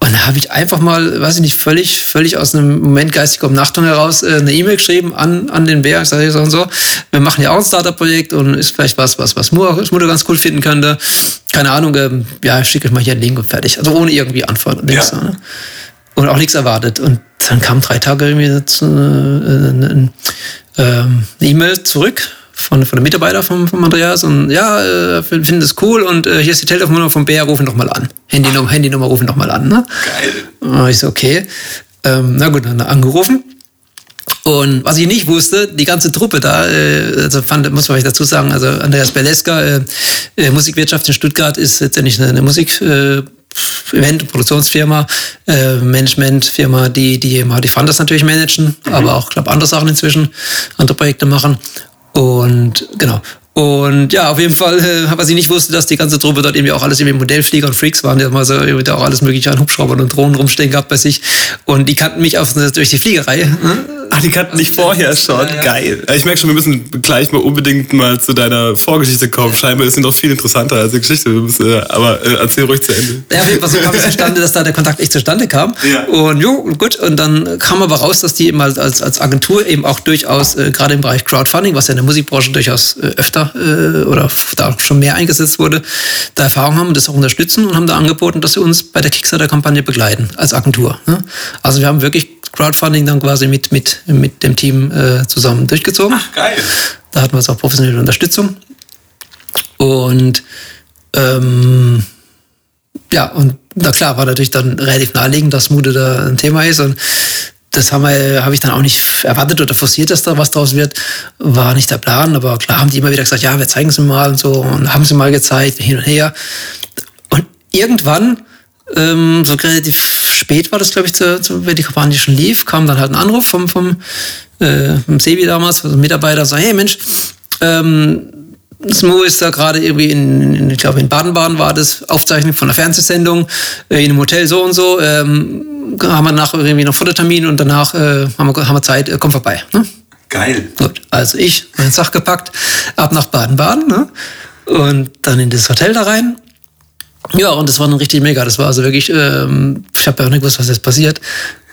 Und da habe ich einfach mal, weiß ich nicht, völlig, völlig aus einem Moment geistiger Umnachtung heraus äh, eine E-Mail geschrieben an, an den Bär. Ich sage so und so, wir machen ja auch ein Startup-Projekt und ist vielleicht was, was, was Mutter ganz cool finden könnte. Keine Ahnung, ähm, ja, schicke ich mal hier einen Link und fertig. Also ohne irgendwie Antwort und nichts. Ja. Ne? Und auch nichts erwartet. Und dann kam drei Tage irgendwie eine, eine, eine E-Mail zurück von, von der Mitarbeiter von, von Andreas und ja, äh, finden das cool und äh, hier ist die Telefonnummer vom Bär, rufen doch mal an. Handynummer, Handynummer rufen doch mal an. Ne? Geil. Und ich so, okay. Ähm, na gut, dann angerufen. Und was ich nicht wusste, die ganze Truppe da, äh, also fand, muss man dazu sagen, also Andreas Berleska, äh, äh, Musikwirtschaft in Stuttgart ist letztendlich eine, eine Musik, äh, Event- Produktionsfirma, äh, Managementfirma, die, die die Funders natürlich managen, mhm. aber auch, glaube andere Sachen inzwischen, andere Projekte machen. Und genau. Und ja, auf jeden Fall, äh, was ich nicht wusste, dass die ganze Truppe dort irgendwie auch alles irgendwie Modellflieger und Freaks waren. Die haben also irgendwie auch alles mögliche an Hubschraubern und Drohnen rumstehen gehabt bei sich. Und die kannten mich auch durch die Fliegerei. Ne? Ah, die kannten dich vorher schon. Ja, ja. Geil. Ich merke schon, wir müssen gleich mal unbedingt mal zu deiner Vorgeschichte kommen. Scheinbar ist sie noch viel interessanter als die Geschichte. Müssen, äh, aber äh, erzähl ruhig zu Ende. Ja, auf jeden Fall so kam es zustande, dass da der Kontakt echt zustande kam. Ja. Und jo, gut. Und dann kam aber raus, dass die eben als, als Agentur eben auch durchaus, äh, gerade im Bereich Crowdfunding, was ja in der Musikbranche durchaus äh, öfter äh, oder da schon mehr eingesetzt wurde, da Erfahrung haben und das auch unterstützen und haben da angeboten, dass sie uns bei der Kickstarter-Kampagne begleiten als Agentur. Ne? Also wir haben wirklich Crowdfunding dann quasi mit, mit, mit dem Team äh, zusammen durchgezogen. Ach, geil. Da hatten wir jetzt auch professionelle Unterstützung. Und ähm, ja, und na klar, war natürlich dann relativ naheliegend, dass Mude da ein Thema ist. Und das habe ich dann auch nicht erwartet oder forciert, dass da was draus wird. War nicht der Plan, aber klar haben die immer wieder gesagt, ja, wir zeigen es mal und so und haben sie mal gezeigt, hin und her. Und irgendwann ähm, so relativ spät war das, glaube ich, zu, zu, wenn die Kampagne schon lief, kam dann halt ein Anruf vom, vom, äh, vom Sebi damals, also Mitarbeiter, so, hey Mensch, ähm, Smo ist da gerade irgendwie in, in ich glaube in Baden-Baden war das, Aufzeichnung von einer Fernsehsendung, äh, in einem Hotel so und so, ähm, haben wir nach irgendwie noch Fototermin und danach äh, haben, wir, haben wir Zeit, äh, komm vorbei. Ne? Geil. Gut, also ich, mein Sach gepackt, ab nach Baden-Baden ne? und dann in das Hotel da rein ja, und das war dann richtig mega. Das war also wirklich, ähm, ich habe ja auch nicht gewusst, was jetzt passiert.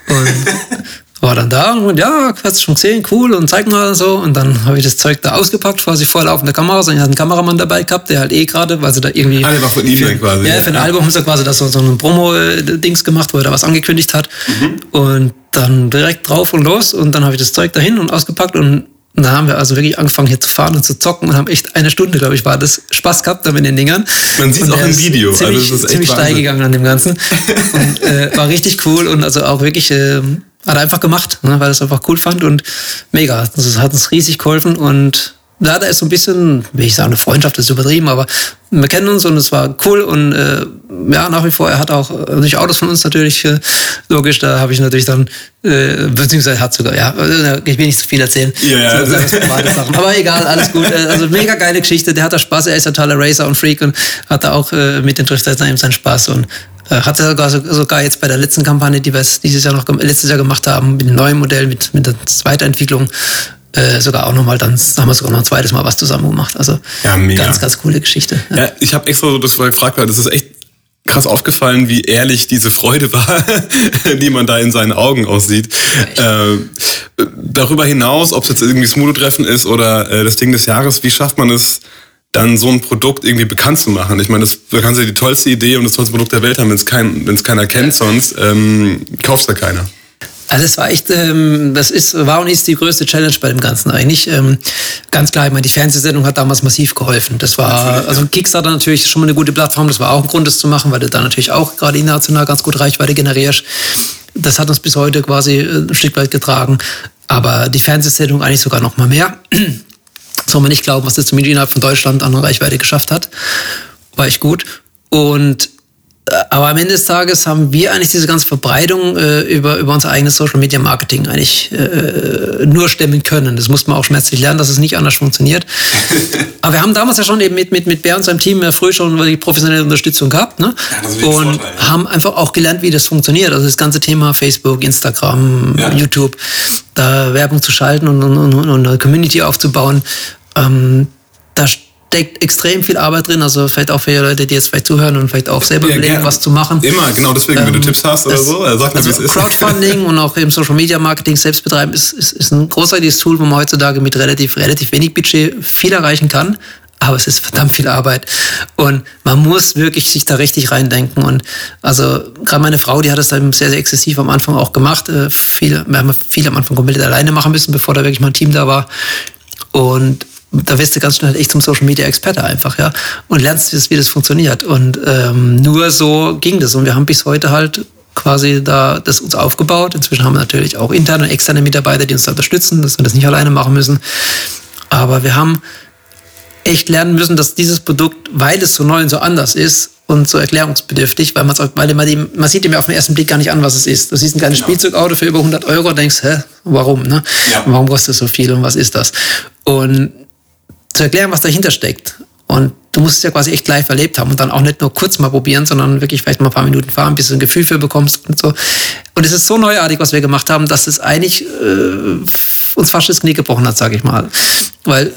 Und *laughs* war dann da und ja, hast du schon gesehen, cool und zeig mal und so. Und dann habe ich das Zeug da ausgepackt, quasi vor laufender Kamera. Und ich hatte einen Kameramann dabei gehabt, der halt eh gerade, weil sie da irgendwie. Ah, der war von Ihnen quasi. Ja, für ein Album haben sie quasi das so, so ein Promo-Dings gemacht, wo er da was angekündigt hat. Mhm. Und dann direkt drauf und los. Und dann habe ich das Zeug dahin und ausgepackt und und da haben wir also wirklich angefangen hier zu fahren und zu zocken und haben echt eine Stunde, glaube ich, war das Spaß gehabt da mit den Dingern. Man sieht es auch im Video. Ziemlich, also das ist ziemlich steil gegangen an dem Ganzen. und äh, war richtig cool und also auch wirklich, äh, hat er einfach gemacht, ne, weil er es einfach cool fand und mega. Das hat uns riesig geholfen und ja, da ist so ein bisschen, will ich sagen, eine Freundschaft, das ist übertrieben, aber wir kennen uns und es war cool und äh, ja, nach wie vor, er hat auch natürlich Autos von uns natürlich, äh, logisch, da habe ich natürlich dann, äh, beziehungsweise hat sogar, ja, äh, ich will nicht zu viel erzählen. Ja, ja. So. Aber egal, alles gut. Äh, also mega geile Geschichte, der hat da Spaß, er ist ja totaler Racer und Freak und hat da auch äh, mit den Durchsetzern eben seinen Spaß und äh, hat er sogar, sogar jetzt bei der letzten Kampagne, die wir dieses Jahr noch letztes Jahr gemacht haben, mit dem neuen Modell, mit, mit der Zweitentwicklung, äh, sogar auch nochmal dann, haben wir sogar noch ein zweites Mal was zusammen gemacht. Also ja, ganz, ganz coole Geschichte. Ja, ja ich habe extra so das gefragt, weil das ist echt krass aufgefallen, wie ehrlich diese Freude war, *laughs* die man da in seinen Augen aussieht. Äh, darüber hinaus, ob es jetzt irgendwie Smudo-Treffen ist oder äh, das Ding des Jahres, wie schafft man es, dann so ein Produkt irgendwie bekannt zu machen? Ich meine, das, da kannst du ja die tollste Idee und das tollste Produkt der Welt haben, wenn es kein, keiner kennt, sonst ähm, kauft da keiner. Also es war echt, ähm, das ist, war und ist die größte Challenge bei dem Ganzen eigentlich. Ähm, ganz klar, ich meine, die Fernsehsendung hat damals massiv geholfen. Das war, natürlich, also Kickstarter natürlich schon mal eine gute Plattform, das war auch ein Grund, das zu machen, weil du da natürlich auch gerade international ganz gut Reichweite generierst. Das hat uns bis heute quasi äh, ein Stück weit getragen. Aber die Fernsehsendung eigentlich sogar noch mal mehr. *clears throat* Soll man nicht glauben, was das zumindest innerhalb von Deutschland an Reichweite geschafft hat. War echt gut. Und aber am Ende des Tages haben wir eigentlich diese ganze Verbreitung äh, über, über unser eigenes Social Media Marketing eigentlich äh, nur stemmen können. Das muss man auch schmerzlich lernen, dass es nicht anders funktioniert. *laughs* Aber wir haben damals ja schon eben mit, mit, mit Bär und seinem Team ja früh schon die professionelle Unterstützung gehabt. Ne? Ja, und Vorteil, ja. haben einfach auch gelernt, wie das funktioniert. Also das ganze Thema Facebook, Instagram, ja. YouTube, da Werbung zu schalten und, und, und, und eine Community aufzubauen. Ähm, da steckt extrem viel Arbeit drin, also vielleicht auch für Leute, die jetzt vielleicht zuhören und vielleicht auch selber ja, überlegen, was zu machen. Immer, genau deswegen, ähm, wenn du ähm, Tipps hast oder das, so, sag mir, also wie es ist. Crowdfunding *laughs* und auch eben Social Media Marketing selbst betreiben ist, ist, ist ein großartiges Tool, wo man heutzutage mit relativ, relativ wenig Budget viel erreichen kann. Aber es ist verdammt viel Arbeit. Und man muss wirklich sich da richtig reindenken. Und also gerade meine Frau, die hat das dann sehr, sehr exzessiv am Anfang auch gemacht. Äh, viel, wir haben viel am Anfang komplett alleine machen müssen, bevor da wirklich mal ein Team da war. Und da wirst du ganz schnell echt zum Social Media Experte einfach, ja. Und lernst, wie das funktioniert. Und ähm, nur so ging das. Und wir haben bis heute halt quasi da das uns aufgebaut. Inzwischen haben wir natürlich auch interne und externe Mitarbeiter, die uns da unterstützen, dass wir das nicht alleine machen müssen. Aber wir haben echt lernen müssen, dass dieses Produkt, weil es so neu und so anders ist und so erklärungsbedürftig, weil, man's auch, weil man, dem, man sieht dem ja auf den ersten Blick gar nicht an, was es ist. Du siehst ein kleines ja. Spielzeugauto für über 100 Euro und denkst, hä, warum? Ne? Ja. Warum kostet es so viel und was ist das? Und zu erklären, was dahinter steckt. Und du musst es ja quasi echt live erlebt haben und dann auch nicht nur kurz mal probieren, sondern wirklich vielleicht mal ein paar Minuten fahren, bis du ein Gefühl für bekommst und so. Und es ist so neuartig, was wir gemacht haben, dass es eigentlich äh, uns fast das Knie gebrochen hat, sage ich mal. Weil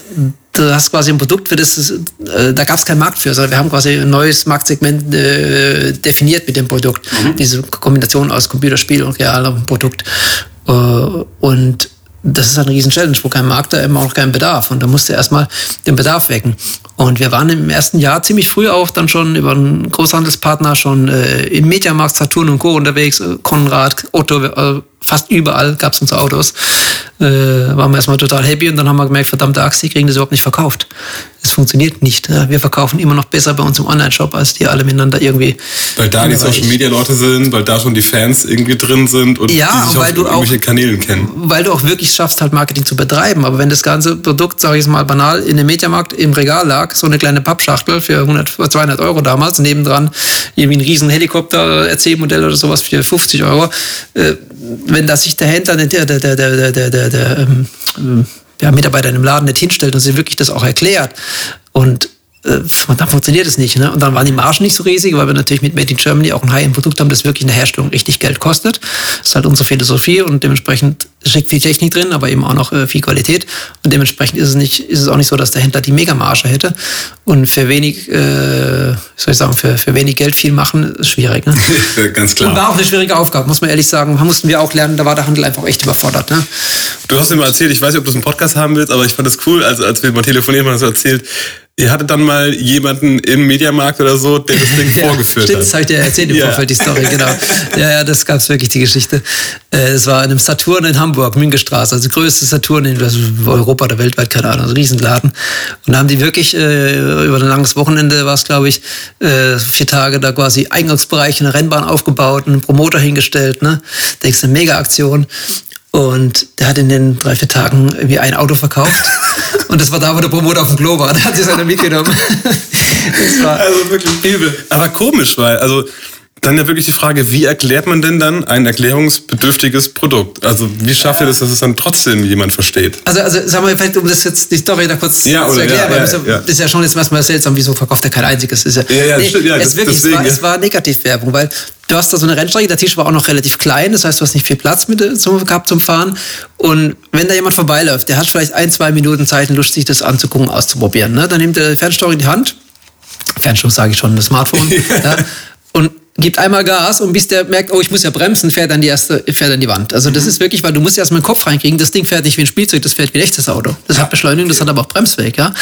du hast quasi ein Produkt, für das, äh, da gab es keinen Markt für, sondern wir haben quasi ein neues Marktsegment äh, definiert mit dem Produkt. Mhm. Diese Kombination aus Computerspiel und realem Produkt. Äh, und das ist ein riesen Challenge, wo kein Markt da immer auch keinen Bedarf. Und da musst du erstmal den Bedarf wecken. Und wir waren im ersten Jahr ziemlich früh auch dann schon über einen Großhandelspartner schon äh, im Mediamarkt, Saturn und Co. unterwegs, Konrad, Otto, äh, fast überall gab es unsere Autos. Äh, waren wir erstmal total happy und dann haben wir gemerkt, verdammte Axt, die kriegen das überhaupt nicht verkauft. Es funktioniert nicht. Wir verkaufen immer noch besser bei uns im Online-Shop, als die alle miteinander irgendwie. Weil da die Social-Media-Leute sind, weil da schon die Fans irgendwie drin sind und ja, die sich weil auf du irgendwelche auch, Kanälen kennen. Weil du auch wirklich schaffst, halt Marketing zu betreiben. Aber wenn das ganze Produkt, sage ich mal banal, in dem Mediamarkt im Regal lag, so eine kleine Pappschachtel für 100, 200 Euro damals, nebendran irgendwie ein riesen Helikopter-RC-Modell oder sowas für 50 Euro, äh, wenn das sich der Händler, der, der, der, der, der, der, der ähm, ja, Mitarbeiter einem Laden nicht hinstellt und sie wirklich das auch erklärt und äh, dann funktioniert es nicht. Ne? Und dann waren die Margen nicht so riesig, weil wir natürlich mit Made in Germany auch ein High-End-Produkt haben, das wirklich in der Herstellung richtig Geld kostet. Das ist halt unsere Philosophie und dementsprechend steckt viel Technik drin, aber eben auch noch äh, viel Qualität. Und dementsprechend ist es, nicht, ist es auch nicht so, dass der Händler die Megamarge hätte. Und für wenig, äh, soll ich sagen, für, für wenig Geld viel machen, ist schwierig. Ne? *laughs* Ganz klar. Und war auch eine schwierige Aufgabe, muss man ehrlich sagen. Da mussten wir auch lernen, da war der Handel einfach echt überfordert. Ne? Du hast mir mal erzählt, ich weiß nicht, ob du es einen Podcast haben willst, aber ich fand es cool, als, als wir mal telefoniert haben, hast du erzählt, Ihr hattet dann mal jemanden im Mediamarkt oder so, der das Ding *laughs* ja, vorgeführt stimmt, hat. Das habe ich dir erzählt im ja. Vorfeld, die Story, genau. *laughs* Ja, ja, das gab es wirklich, die Geschichte. Äh, es war in einem Saturn in Hamburg, Müngestraße, also größte Saturn in Europa oder weltweit, keine Ahnung, ein Riesenladen. Und da haben die wirklich äh, über ein langes Wochenende, war es glaube ich, äh, vier Tage da quasi Eingangsbereich, eine Rennbahn aufgebaut, einen Promoter hingestellt, ne? Denkst eine Mega-Aktion. Und der hat in den drei, vier Tagen irgendwie ein Auto verkauft. *laughs* Und das war da, wo der Promoter auf dem Klo war. Da hat sich seiner mitgenommen. *laughs* das war also wirklich übel. Aber komisch, weil, also dann ja wirklich die Frage, wie erklärt man denn dann ein erklärungsbedürftiges Produkt? Also wie schafft ihr das, dass es dann trotzdem jemand versteht? Also, also sagen wir vielleicht, um das jetzt die Story da kurz ja, zu erklären, ja, weil ja, ja. ist ja schon jetzt erstmal seltsam, wieso verkauft er kein einziges? Ist ja, ja, ja, nee, ja es, wirklich, deswegen, es, war, es war Negativwerbung, weil du hast da so eine Rennstrecke, der Tisch war auch noch relativ klein, das heißt, du hast nicht viel Platz mit zum, gehabt zum Fahren. Und wenn da jemand vorbeiläuft, der hat vielleicht ein, zwei Minuten Zeit und Lust, sich das anzugucken, auszuprobieren. Ne? Dann nimmt er die Fernsteuerung in die Hand, Fernsteuerung sage ich schon, das Smartphone, *laughs* ja, gibt einmal Gas und bis der merkt, oh, ich muss ja bremsen, fährt dann die erste, fährt dann die Wand. Also das mhm. ist wirklich, weil du musst ja erstmal den Kopf reinkriegen, das Ding fährt nicht wie ein Spielzeug, das fährt wie ein echtes Auto. Das ja. hat Beschleunigung, das hat aber auch Bremsweg, ja.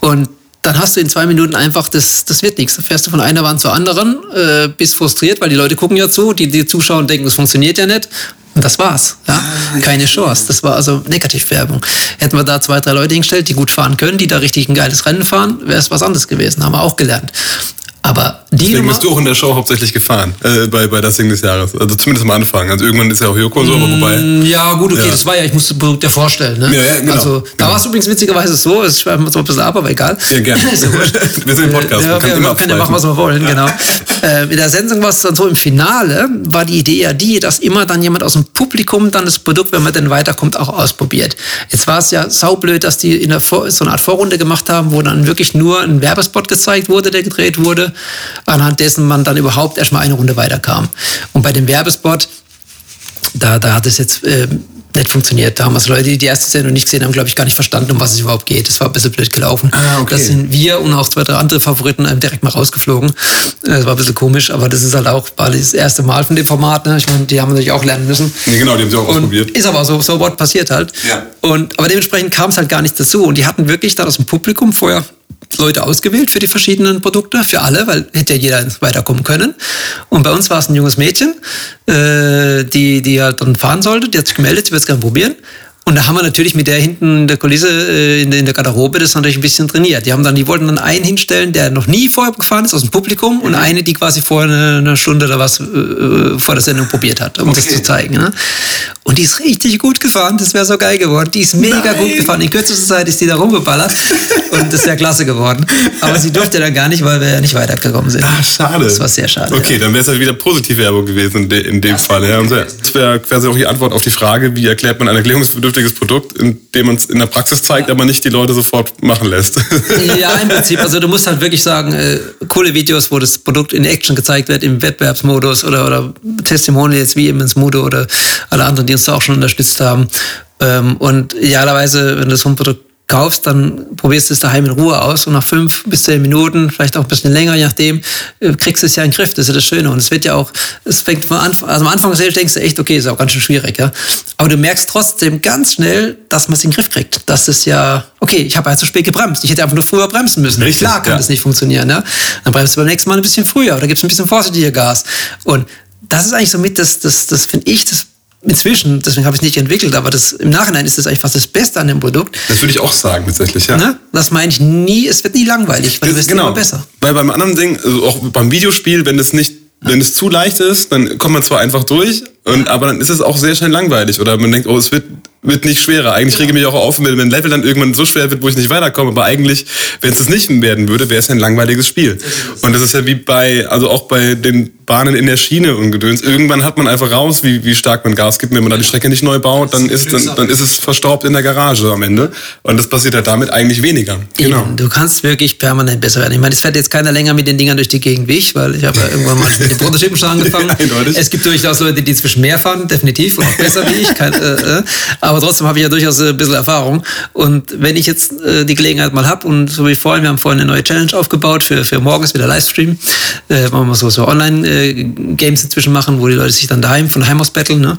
Und dann hast du in zwei Minuten einfach, das, das wird nichts. Dann fährst du von einer Wand zur anderen, äh, bist frustriert, weil die Leute gucken ja zu, die, die Zuschauer denken, das funktioniert ja nicht. Und das war's. Ja? Ah, Keine Chance. Das war also Negativwerbung. Hätten wir da zwei, drei Leute hingestellt, die gut fahren können, die da richtig ein geiles Rennen fahren, wäre es was anderes gewesen. Haben wir auch gelernt. Aber die Deswegen bist du auch in der Show hauptsächlich gefahren, äh, bei, bei das Ding des Jahres. Also zumindest am Anfang. Also irgendwann ist ja auch Joko so, aber wobei. Mm, ja, gut, okay, ja. das war ja, ich musste das Produkt ja vorstellen. Ne? Ja, ja, genau. Also da genau. war es übrigens witzigerweise so, es schreiben so ein bisschen ab, aber egal. Ja, gerne. *laughs* *laughs* wir sind im Podcast, ja, okay, wir können ja machen, was wir wollen, genau. äh, in der Sendung war es dann so, im Finale war die Idee ja die, dass immer dann jemand aus dem Publikum dann das Produkt, wenn man denn weiterkommt, auch ausprobiert. Jetzt war es ja saublöd, dass die in der Vor so eine Art Vorrunde gemacht haben, wo dann wirklich nur ein Werbespot gezeigt wurde, der gedreht wurde, anhand dessen man dann überhaupt erstmal eine Runde weiterkam. Und bei dem Werbespot, da, da hat es jetzt äh, nicht funktioniert. Damals Leute, die die erste Sendung nicht gesehen haben, glaube ich, gar nicht verstanden, um was es überhaupt geht. Das war ein bisschen blöd gelaufen. Ah, okay. Das sind wir und auch zwei, drei andere Favoriten direkt mal rausgeflogen. Das war ein bisschen komisch, aber das ist halt auch war das erste Mal von dem Format. Ne? Ich meine, die haben natürlich auch lernen müssen. Nee, genau, die haben sie auch und ausprobiert. Ist aber so, so what passiert halt. Ja. Und, aber dementsprechend kam es halt gar nicht dazu. Und die hatten wirklich da aus dem Publikum vorher Leute ausgewählt für die verschiedenen Produkte, für alle, weil hätte ja jeder weiterkommen können. Und bei uns war es ein junges Mädchen, äh, die, die halt dann fahren sollte, die hat sich gemeldet, sie wird es gerne probieren. Und da haben wir natürlich mit der hinten in der Kulisse, äh, in, der, in der Garderobe, das natürlich ein bisschen trainiert. Die haben dann, die wollten dann einen hinstellen, der noch nie vorher gefahren ist aus dem Publikum mhm. und eine, die quasi vor einer, Stunde oder was äh, vor der Sendung probiert hat, um okay. das zu zeigen. Ne? Und die ist richtig gut gefahren, das wäre so geil geworden. Die ist mega Nein. gut gefahren. In kürzester Zeit ist die da rumgeballert *laughs* und das wäre klasse geworden. Aber sie durfte dann gar nicht, weil wir ja nicht weitergekommen sind. Ach, schade. Das war sehr schade. Okay, ja. dann wäre es ja wieder Positivwerbung gewesen in, de, in dem das Fall. Ja. das wäre quasi auch die Antwort auf die Frage, wie erklärt man ein erklärungsbedürftiges Produkt, indem man es in der Praxis zeigt, ja. aber nicht die Leute sofort machen lässt. *laughs* Ja, im Prinzip. Also du musst halt wirklich sagen, äh, coole Videos, wo das Produkt in Action gezeigt wird, im Wettbewerbsmodus oder, oder Testimonials wie eben ins Modo oder alle anderen, die uns da auch schon unterstützt haben. Ähm, und idealerweise, wenn du so ein Produkt kaufst, dann probierst du es daheim in Ruhe aus und nach fünf bis zehn Minuten, vielleicht auch ein bisschen länger, je nachdem, äh, kriegst du es ja in den Griff. Das ist ja das Schöne. Und es wird ja auch, es fängt von Anfang, also am Anfang selbst denkst du echt, okay, ist auch ganz schön schwierig, ja. Aber du merkst trotzdem ganz schnell, dass man es in den Griff kriegt. Das ist ja, okay, ich habe ja zu spät gebremst. Ich hätte einfach nur früher bremsen müssen. Richtig, Klar kann ja. das nicht funktionieren, ja. Dann bremst du beim nächsten Mal ein bisschen früher oder gibst ein bisschen vorsichtiger Gas. Und das ist eigentlich so mit, das, das, das finde ich, das inzwischen, deswegen habe ich es nicht entwickelt, aber das, im Nachhinein ist das eigentlich fast das Beste an dem Produkt. Das würde ich auch sagen, tatsächlich, ja. Ne? Das meine ich nie, es wird nie langweilig, weil es wird genau, immer besser. Weil beim anderen Ding, also auch beim Videospiel, wenn es nicht, wenn es zu leicht ist, dann kommt man zwar einfach durch, und, aber dann ist es auch sehr schnell langweilig. Oder man denkt, oh, es wird wird nicht schwerer. Eigentlich ja. rege ich mich auch auf, wenn ein Level dann irgendwann so schwer wird, wo ich nicht weiterkomme. Aber eigentlich, wenn es das nicht werden würde, wäre es ein langweiliges Spiel. Und das ist ja wie bei, also auch bei den Bahnen in der Schiene und Gedöns. Irgendwann hat man einfach raus, wie, wie stark man Gas gibt. Wenn man da die Strecke nicht neu baut, dann ist, dann, dann ist es verstaubt in der Garage am Ende. Und das passiert halt damit eigentlich weniger. Genau. Du kannst wirklich permanent besser werden. Ich meine, es fährt jetzt keiner länger mit den Dingern durch die Gegend wie ich, weil ich habe ja *laughs* irgendwann mal mit dem Prototypen schon angefangen. es gibt durchaus Leute, die zwischen mehr fahren, definitiv, und auch besser wie ich. Kein, äh, äh. Aber trotzdem habe ich ja durchaus ein bisschen Erfahrung. Und wenn ich jetzt äh, die Gelegenheit mal habe und so wie vorhin, wir haben vorhin eine neue Challenge aufgebaut für, für morgens wieder Livestream, äh, wollen wir so, so Online-Games inzwischen machen, wo die Leute sich dann daheim von daheim aus battlen. Ne?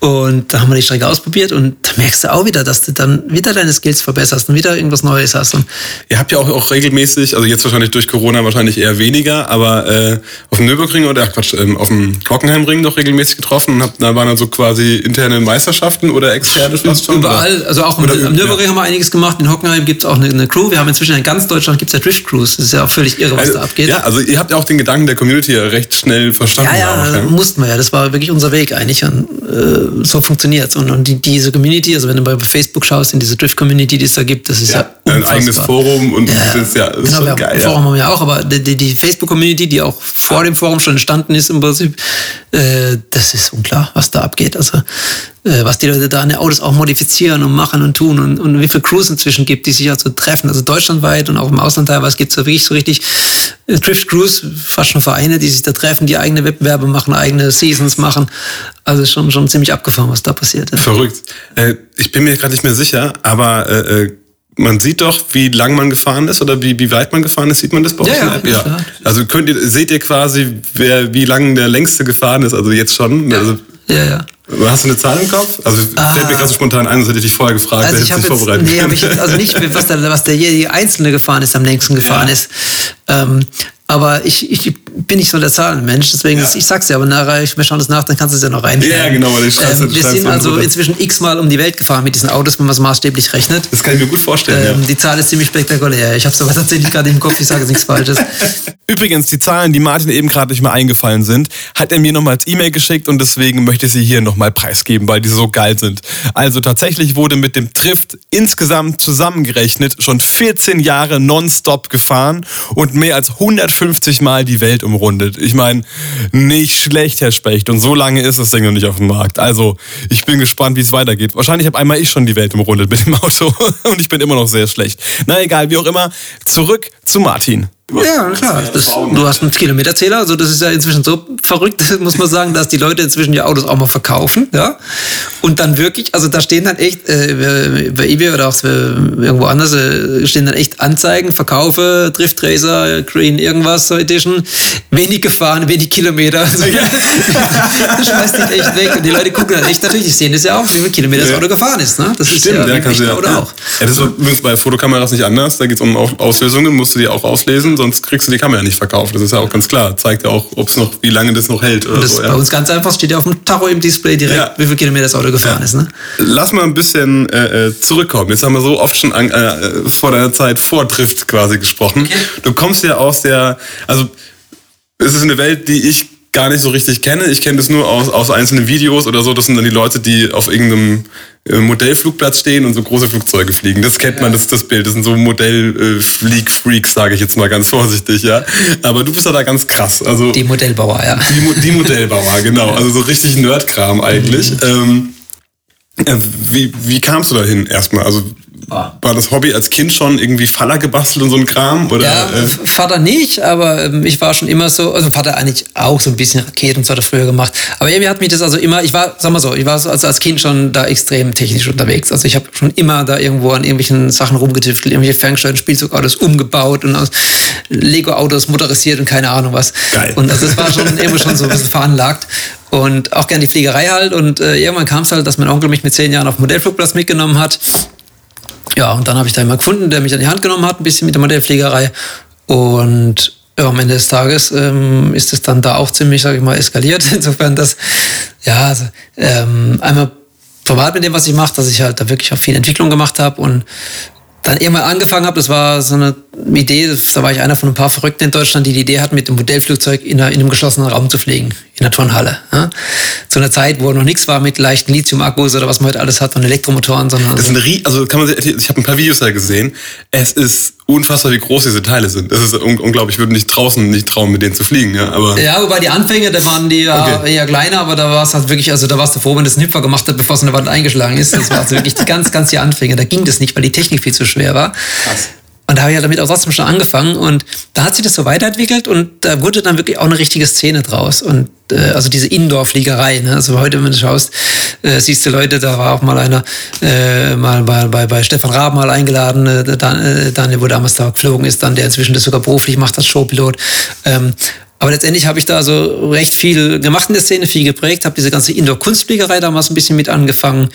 Und da haben wir die Strecke ausprobiert und da merkst du auch wieder, dass du dann wieder deine Skills verbesserst und wieder irgendwas Neues hast. Und Ihr habt ja auch, auch regelmäßig, also jetzt wahrscheinlich durch Corona wahrscheinlich eher weniger, aber äh, auf dem Nürburgring oder ach Quatsch, ähm, auf dem Hockenheimring doch regelmäßig getroffen und habt, da waren dann so quasi interne Meisterschaften oder externe fast schon? Überall, oder? also auch oder, am Nürburgring ja. haben wir einiges gemacht, in Hockenheim gibt es auch eine, eine, Crew. Wir haben inzwischen in ganz Deutschland gibt's ja Drift Crews. Das ist ja auch völlig irre, was also, da abgeht. Ja, also ihr habt ja auch den Gedanken der Community ja recht schnell verstanden. Ja, ja, auch, ja. mussten wir ja. Das war wirklich unser Weg eigentlich. Und, äh, so funktioniert jetzt. Und, und die, diese Community, also wenn du bei Facebook schaust, in diese Drift-Community, die es da gibt, das ist ja, ja Ein eigenes Forum und ja, das ist ja das genau, ist wir geil. Forum haben wir ja auch, aber die, die Facebook-Community, die auch vor dem Forum schon entstanden ist im Prinzip, äh, das ist unklar, was da abgeht. Also äh, was die Leute da an den Autos auch modifizieren und machen und tun und, und wie viele Crews inzwischen gibt, die sich ja so treffen. Also deutschlandweit und auch im Ausland teilweise gibt es so wirklich so richtig Drift Crews, fast schon Vereine, die sich da treffen, die eigene Wettbewerbe machen, eigene Seasons machen. Also schon, schon ziemlich abgefahren, was da passiert. Ja. Verrückt. Äh, ich bin mir gerade nicht mehr sicher, aber äh, äh, man sieht doch, wie lang man gefahren ist oder wie, wie weit man gefahren ist. Sieht man das bei euch ja, in der App? Ja. Also könnt ihr, seht ihr quasi, wer, wie lang der längste gefahren ist, also jetzt schon? Ja. Also, ja, ja. Hast du eine Zahl im Kopf? Also ah, fällt mir gerade so spontan ein, das hätte ich dich vorher gefragt, also ich habe vorbereitet. Nee, habe ich jetzt also nicht, *laughs* was der, was der Einzelne gefahren ist, am längsten gefahren ja. ist. Ähm, aber ich, ich bin nicht so der Zahlenmensch, deswegen, ja. ich sag's dir, aber nachher, wir schauen das nach, dann kannst du es ja noch rein. Ja, genau, weil ich schreibe ähm, Wir sind also inzwischen x-mal um die Welt gefahren mit diesen Autos, wenn man es maßstäblich rechnet. Das kann ich mir gut vorstellen, ähm, ja. Die Zahl ist ziemlich spektakulär. Ich habe sowas tatsächlich gerade im Kopf, ich sage nichts Falsches. *laughs* Übrigens, die Zahlen, die Martin eben gerade nicht mehr eingefallen sind, hat er mir nochmal als E-Mail geschickt und deswegen möchte ich sie hier nochmal preisgeben, weil die so geil sind. Also tatsächlich wurde mit dem Trift insgesamt zusammengerechnet schon 14 Jahre nonstop gefahren und mehr als 150 Mal die Welt umrundet. Ich meine, nicht schlecht, Herr Specht. Und so lange ist das Ding noch nicht auf dem Markt. Also, ich bin gespannt, wie es weitergeht. Wahrscheinlich habe einmal ich schon die Welt umrundet mit dem Auto *laughs* und ich bin immer noch sehr schlecht. Na egal, wie auch immer. Zurück zu Martin. Ja, klar. Das, du hast einen Kilometerzähler, also das ist ja inzwischen so verrückt, *laughs* muss man sagen, dass die Leute inzwischen die Autos auch mal verkaufen, ja. Und dann wirklich, also da stehen dann echt, äh, bei eBay oder auch irgendwo anders, äh, stehen dann echt Anzeigen, Verkaufe, Drift Racer, Green irgendwas, so Edition, wenig gefahren, wenig Kilometer. *laughs* Also, *laughs* das schmeißt dich echt weg. Und die Leute gucken dann echt natürlich, die sehen das ja auch, wie viele Kilometer das Auto gefahren ist, ne? Das Stimmt, ist ja, ja kannst du ja. Oder auch. Ja, das ist übrigens bei Fotokameras nicht anders, da geht es um Auslösungen, musst du dir auch auslesen sonst kriegst du die Kamera nicht verkauft. Das ist ja auch ganz klar. Zeigt ja auch, ob es noch, wie lange das noch hält. Das so, ja. bei uns ganz einfach, steht ja auf dem Tacho im Display direkt, ja. wie viel Kilometer das Auto gefahren ja. ist. Ne? Lass mal ein bisschen äh, äh, zurückkommen. Jetzt haben wir so oft schon an, äh, vor deiner Zeit vor Drift quasi gesprochen. Okay. Du kommst ja aus der, also es ist eine Welt, die ich gar nicht so richtig kenne. Ich kenne das nur aus, aus einzelnen Videos oder so. Das sind dann die Leute, die auf irgendeinem äh, Modellflugplatz stehen und so große Flugzeuge fliegen. Das kennt man, das ist das Bild. Das sind so Modellflieg-Freaks, sage ich jetzt mal ganz *laughs* vorsichtig, ja. Aber du bist ja da ganz krass. Also die Modellbauer, ja. Die, die Modellbauer, *laughs* genau. Also so richtig Nerdkram eigentlich. Mhm. Ähm, äh, wie, wie kamst du dahin erstmal? Also war. War das Hobby als Kind schon irgendwie Faller gebastelt und so ein Kram? Oder, ja, äh? Vater nicht, aber ähm, ich war schon immer so, also Vater eigentlich auch so ein bisschen Raketen hat er früher gemacht. Aber irgendwie hat mich das also immer, ich war, sag mal so, ich war so, also als Kind schon da extrem technisch unterwegs. Also ich habe schon immer da irgendwo an irgendwelchen Sachen rumgetüftelt, irgendwelche ferngesteuerten Spielzeugautos umgebaut und aus Lego-Autos motorisiert und keine Ahnung was. Geil. Und also das war schon *laughs* irgendwo schon so ein bisschen veranlagt und auch gern die Fliegerei halt. Und äh, irgendwann kam es halt, dass mein Onkel mich mit zehn Jahren auf dem Modellflugplatz mitgenommen hat. Ja, und dann habe ich da jemanden gefunden, der mich an die Hand genommen hat, ein bisschen mit der Modellfliegerei. Und ja, am Ende des Tages ähm, ist es dann da auch ziemlich, sage ich mal, eskaliert. *laughs* Insofern, dass, ja, also, ähm, einmal privat mit dem, was ich mache, dass ich halt da wirklich auch viel Entwicklung gemacht habe und dann irgendwann angefangen habe, das war so eine Idee, da war ich einer von ein paar Verrückten in Deutschland, die die Idee hatten, mit dem Modellflugzeug in, einer, in einem geschlossenen Raum zu fliegen, in der Turnhalle. Ja? Zu einer Zeit, wo noch nichts war mit leichten Lithium-Akkus oder was man heute alles hat und Elektromotoren, sondern. Das ist eine, also kann man, ich habe ein paar Videos da gesehen. Es ist unfassbar, wie groß diese Teile sind. Das ist un unglaublich. Ich würde nicht draußen nicht trauen, mit denen zu fliegen. Ja, aber ja wobei die Anfänge, da waren die okay. eher kleiner, aber da war es halt wirklich, also da warst du froh, wenn das ein Hüpfer gemacht hat, bevor es in der Wand eingeschlagen ist. Das war also wirklich die ganz, ganz die Anfänge. Da ging das nicht, weil die Technik viel zu schwer war. Krass. Und da habe ich ja damit auch trotzdem schon angefangen. Und da hat sich das so weiterentwickelt und da wurde dann wirklich auch eine richtige Szene draus. Und äh, also diese Indoor-Fliegerei. Ne? Also heute, wenn du schaust, äh, siehst du Leute, da war auch mal einer, äh, mal bei, bei, bei Stefan Raab mal eingeladen, äh, äh, Daniel, wo damals da geflogen ist, dann der inzwischen das sogar beruflich macht als Showpilot. Ähm, aber letztendlich habe ich da also recht viel gemacht in der Szene, viel geprägt, habe diese ganze Indoor-Kunstfliegerei damals ein bisschen mit angefangen.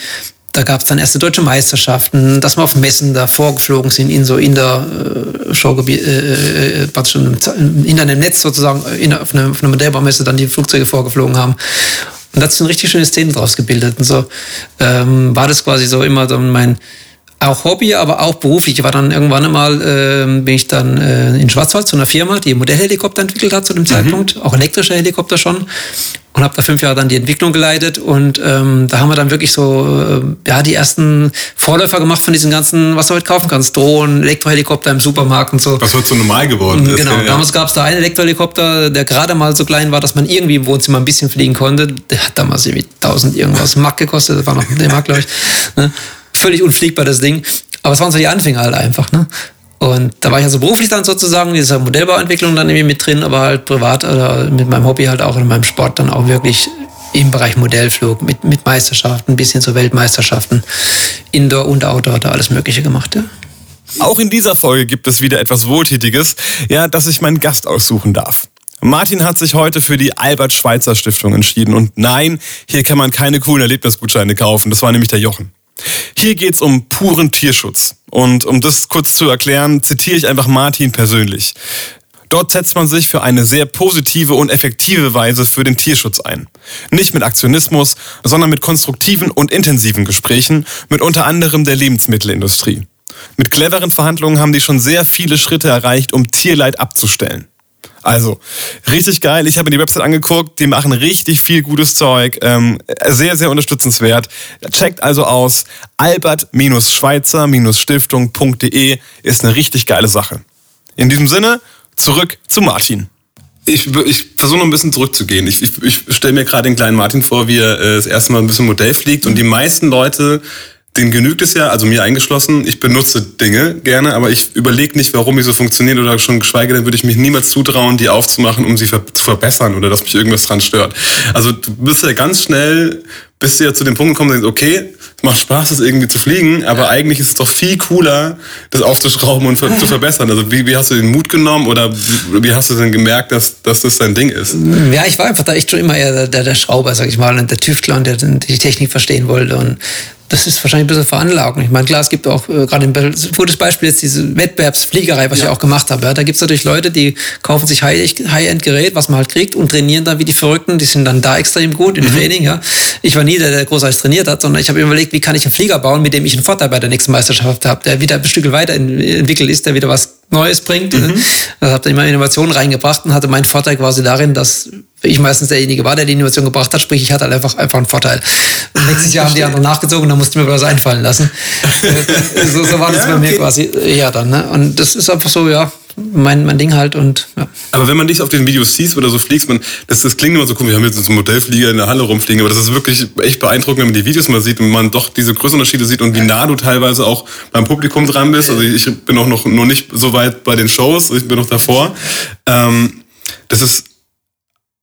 Da gab es dann erste deutsche Meisterschaften, dass wir auf Messen da vorgeflogen sind in so in der äh, Showgebiet, äh, äh, in einem Netz sozusagen, in, auf, einer, auf einer Modellbaumesse dann die Flugzeuge vorgeflogen haben. Und da hat sich eine richtig schöne Szene draus gebildet. Und so ähm, war das quasi so immer dann mein auch Hobby, aber auch beruflich. Ich war dann irgendwann einmal, äh, bin ich dann äh, in Schwarzwald zu einer Firma, die Modellhelikopter entwickelt hat zu dem mhm. Zeitpunkt, auch elektrische Helikopter schon und habe da fünf Jahre dann die Entwicklung geleitet und ähm, da haben wir dann wirklich so äh, ja die ersten Vorläufer gemacht von diesen ganzen, was du heute kaufen kannst, Drohnen, Elektrohelikopter im Supermarkt und so. Was heute so normal geworden ist. Genau, ja. damals gab es da einen Elektrohelikopter, der gerade mal so klein war, dass man irgendwie im Wohnzimmer ein bisschen fliegen konnte. Der hat damals irgendwie 1000 irgendwas Mark gekostet, das war noch der Mark, glaube ich. Ne? Völlig unfliegbar das Ding. Aber es waren so die Anfänger halt einfach. Ne? Und da war ich also beruflich dann sozusagen in dieser Modellbauentwicklung dann irgendwie mit drin, aber halt privat oder mit meinem Hobby halt auch in meinem Sport dann auch wirklich im Bereich Modellflug mit, mit Meisterschaften, bis hin zu Weltmeisterschaften, Indoor und Outdoor, da alles Mögliche gemacht. Ja. Auch in dieser Folge gibt es wieder etwas Wohltätiges, ja, dass ich meinen Gast aussuchen darf. Martin hat sich heute für die Albert Schweitzer Stiftung entschieden und nein, hier kann man keine coolen Erlebnisgutscheine kaufen. Das war nämlich der Jochen. Hier geht's um puren Tierschutz. Und um das kurz zu erklären, zitiere ich einfach Martin persönlich. Dort setzt man sich für eine sehr positive und effektive Weise für den Tierschutz ein. Nicht mit Aktionismus, sondern mit konstruktiven und intensiven Gesprächen mit unter anderem der Lebensmittelindustrie. Mit cleveren Verhandlungen haben die schon sehr viele Schritte erreicht, um Tierleid abzustellen. Also, richtig geil. Ich habe mir die Website angeguckt. Die machen richtig viel gutes Zeug. Ähm, sehr, sehr unterstützenswert. Checkt also aus. Albert-Schweizer-Stiftung.de ist eine richtig geile Sache. In diesem Sinne, zurück zu Martin. Ich, ich versuche noch ein bisschen zurückzugehen. Ich, ich, ich stelle mir gerade den kleinen Martin vor, wie er äh, das erste Mal ein bisschen Modell fliegt und die meisten Leute denen genügt es ja, also mir eingeschlossen, ich benutze Dinge gerne, aber ich überlege nicht, warum die so funktionieren oder schon geschweige denn würde ich mich niemals zutrauen, die aufzumachen, um sie zu verbessern oder dass mich irgendwas dran stört. Also du bist ja ganz schnell, bist du ja zu dem Punkt gekommen, denkst, okay, es macht Spaß, das irgendwie zu fliegen, aber ja. eigentlich ist es doch viel cooler, das aufzuschrauben und zu *laughs* verbessern. Also wie, wie hast du den Mut genommen oder wie hast du denn gemerkt, dass, dass das dein Ding ist? Ja, ich war einfach da echt schon immer eher der, der Schrauber, sag ich mal, und der Tüftler und der die Technik verstehen wollte und das ist wahrscheinlich ein bisschen Veranlagung. Ich meine, klar, es gibt auch äh, gerade ein gutes Beispiel jetzt diese Wettbewerbsfliegerei, was ja. ich auch gemacht habe. Ja. Da gibt es natürlich Leute, die kaufen sich High-End-Gerät, was man halt kriegt, und trainieren dann wie die Verrückten. Die sind dann da extrem gut im mhm. Training. Ja. Ich war nie der, der großartig trainiert hat, sondern ich habe überlegt, wie kann ich einen Flieger bauen, mit dem ich einen Vorteil bei der nächsten Meisterschaft habe, der wieder ein Stück weiterentwickelt ist, der wieder was Neues bringt. Mhm. Da habe ich immer Innovationen reingebracht und hatte meinen Vorteil quasi darin, dass ich meistens derjenige war, der die Innovation gebracht hat, sprich ich hatte halt einfach, einfach einen Vorteil. Und nächstes Jahr haben die anderen nachgezogen, da musste ich mir was einfallen lassen. *laughs* so, so war das ja, bei mir quasi eher dann. Ne? Und das ist einfach so, ja, mein, mein Ding halt und ja. Aber wenn man dich auf den Videos sieht oder so fliegst, man, das, das klingt immer so cool, wir haben jetzt einen Modellflieger in der Halle rumfliegen, aber das ist wirklich echt beeindruckend, wenn man die Videos mal sieht und man doch diese Größenunterschiede sieht und wie nah du teilweise auch beim Publikum dran bist. Also ich bin auch noch, noch nicht so weit bei den Shows, ich bin noch davor. Ähm, das ist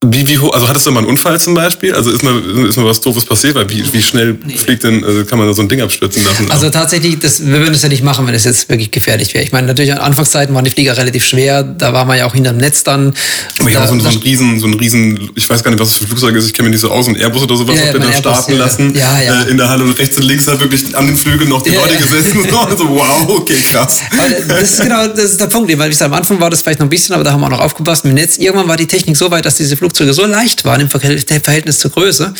wie, wie hoch, also hattest du mal einen Unfall zum Beispiel? Also ist mal, ist mal was Doofes passiert? Weil wie, wie schnell nee. fliegt denn, also kann man da so ein Ding abstürzen lassen? Also tatsächlich, das, wir würden es ja nicht machen, wenn es jetzt wirklich gefährlich wäre. Ich meine, natürlich an Anfangszeiten waren die Flieger relativ schwer, da war man ja auch hinterm Netz dann. Aber ich habe so, so einen riesen, so einen riesen, ich weiß gar nicht, was das für ein Flugzeug ist, ich kenne mir nicht so aus, ein Airbus oder sowas, ja, ja, dann starten ja. lassen. Ja, ja. Äh, in der Halle und rechts und links da wirklich an den Flügeln noch die ja, Leute gesessen. *laughs* Also, wow, okay, krass. das ist genau, das ist der Punkt, weil wie gesagt, am Anfang war das vielleicht noch ein bisschen, aber da haben wir auch noch aufgepasst mit dem Netz. Irgendwann war die Technik so weit, dass diese Flugzeuge so leicht waren, im Verhältnis zur Größe,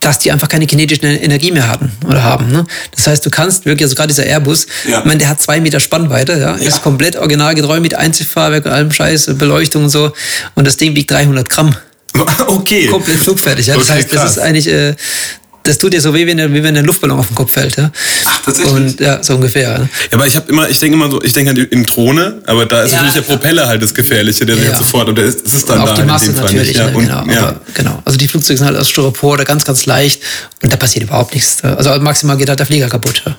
dass die einfach keine kinetische Energie mehr hatten oder haben. Ne? Das heißt, du kannst wirklich, also gerade dieser Airbus, ja. ich meine, der hat zwei Meter Spannweite, ja, ja. ist komplett originalgetreu mit Einzelfahrwerk und allem Scheiß, Beleuchtung und so. Und das Ding wiegt 300 Gramm. *laughs* Okay. Komplett flugfertig. Ja? Das okay, heißt, das krass. ist eigentlich äh, das tut dir so weh, wie wenn, wie wenn ein Luftballon auf den Kopf fällt. Ja? Ach, tatsächlich? Und, ja, so ungefähr. Ja, ja aber ich habe immer, ich denke immer so, ich denke halt in Drohne, aber da ist ja, natürlich der Propeller halt das Gefährliche, der ja. sofort, und der ist, das ist dann und da die Masse natürlich, ja, und, genau, aber, genau. Also die Flugzeuge sind halt aus Styropor oder ganz, ganz leicht und da passiert überhaupt nichts. Also maximal geht halt der Flieger kaputt. Ja.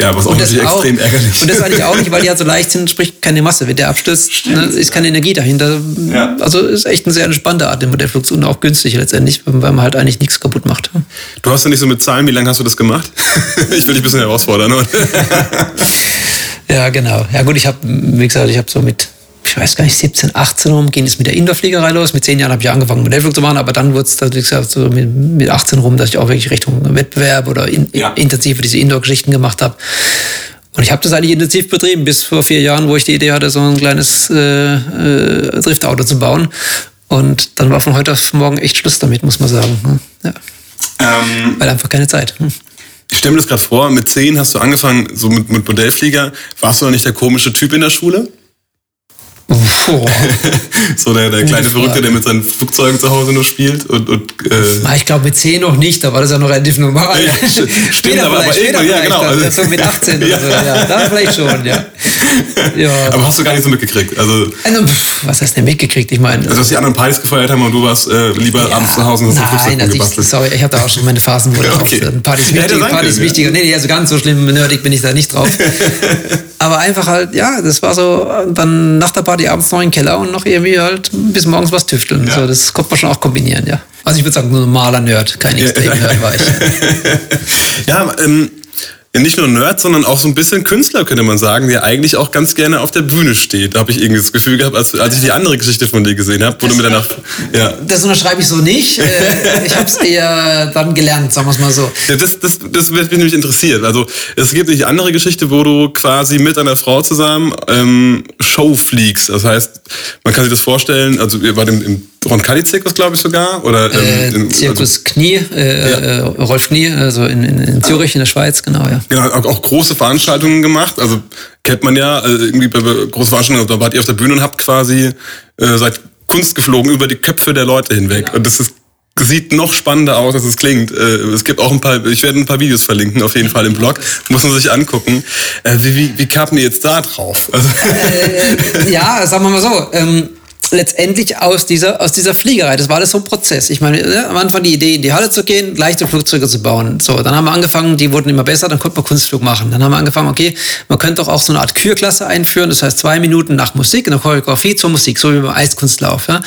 Ja, was auch natürlich auch, extrem ärgerlich. Und das eigentlich auch nicht, weil die halt so leicht sind, sprich keine Masse. Wenn der abstürzt, ne, ist keine Energie dahinter. Ja. Also ist echt eine sehr entspannte Art, der Modellflug und auch günstig letztendlich, weil man halt eigentlich nichts kaputt macht. Du hast ja nicht so mit Zahlen, wie lange hast du das gemacht? *laughs* ich will dich ein bisschen herausfordern. *laughs* ja, genau. Ja gut, ich habe, wie gesagt, ich habe so mit ich weiß gar nicht, 17, 18 rum ging es mit der Indoorfliegerei los. Mit zehn Jahren habe ich angefangen, Modellflug zu machen, aber dann wurde es, gesagt, so mit, mit 18 rum, dass ich auch wirklich Richtung Wettbewerb oder in, ja. intensiver diese Indoor-Geschichten gemacht habe. Und ich habe das eigentlich intensiv betrieben, bis vor vier Jahren, wo ich die Idee hatte, so ein kleines äh, äh, Driftauto zu bauen. Und dann war von heute auf morgen echt Schluss damit, muss man sagen. Ja. Ähm, Weil einfach keine Zeit. Hm. Ich stelle mir das gerade vor, mit zehn hast du angefangen, so mit, mit Modellflieger. Warst du noch nicht der komische Typ in der Schule? *laughs* so der, der kleine Verrückte, der mit seinen Flugzeugen zu Hause nur spielt und, und äh ich glaube mit 10 noch nicht, da war das ja noch relativ normal. *laughs* Stimmt, aber, aber später ja, genau. Also, mit 18 *laughs* ja. oder so, ja, da vielleicht schon, ja. ja. Aber hast du gar nicht so mitgekriegt? Also, also was hast du denn mitgekriegt? Ich meine, also dass die anderen Partys gefeiert haben und du warst äh, lieber ja, abends zu Hause und hast Nein, also ich, sorry, ich habe da auch schon meine Phasen, wo okay. drauf, Partys wichtiger, Partys wichtiger. Nee, nee, also ganz so schlimm nerdig bin ich da nicht drauf. Aber einfach halt, ja, das war so, dann nach der Party abends noch in den Keller und noch irgendwie halt bis morgens was tüfteln. Ja. So, das konnte man schon auch kombinieren, ja. Also ich würde sagen, normaler Nerd, kein Extrem-Nerd *laughs* war ich. ja, ähm, ja, nicht nur Nerd, sondern auch so ein bisschen Künstler, könnte man sagen, der eigentlich auch ganz gerne auf der Bühne steht. Da habe ich irgendwie das Gefühl gehabt, als, als ich die andere Geschichte von dir gesehen habe, wo das, du mir danach. Ja. Das unterschreibe ich so nicht. *laughs* Äh, ich habe es eher dann gelernt, sagen wir es mal so. Ja, das, das, das wird mich nämlich interessiert. Also es gibt die andere Geschichte, wo du quasi mit einer Frau zusammen ähm, Show fliegst. Das heißt, man kann sich das vorstellen, also ihr wart im, im Ron Kalli Zirkus, glaube ich sogar. Oder, ähm, äh, Zirkus also, Knie, äh, ja. Äh, Rolf Knie, also in, in, in, Zürich in der Schweiz, genau, ja. Genau, auch, auch große Veranstaltungen gemacht. Also kennt man ja, also irgendwie bei großen Veranstaltungen, da wart ihr auf der Bühne und habt quasi, äh, seid Kunst geflogen über die Köpfe der Leute hinweg. Ja. Und das ist sieht noch spannender aus, als es klingt. Es gibt auch ein paar, ich werde ein paar Videos verlinken, auf jeden Fall im Blog. Muss man sich angucken. Wie, wie, wie kamen ihr jetzt da drauf? Also äh, ja, sagen wir mal so. Ähm, letztendlich aus dieser, aus dieser Fliegerei. Das war alles so ein Prozess. Ich meine, ja, am Anfang die Idee, in die Halle zu gehen, leichte Flugzeuge zu bauen. So, dann haben wir angefangen, die wurden immer besser, dann konnte man Kunstflug machen. Dann haben wir angefangen, okay, man könnte doch auch so eine Art Kürklasse einführen, das heißt zwei Minuten nach Musik, der Choreografie zur Musik, so wie beim Eiskunstlauf. Ja?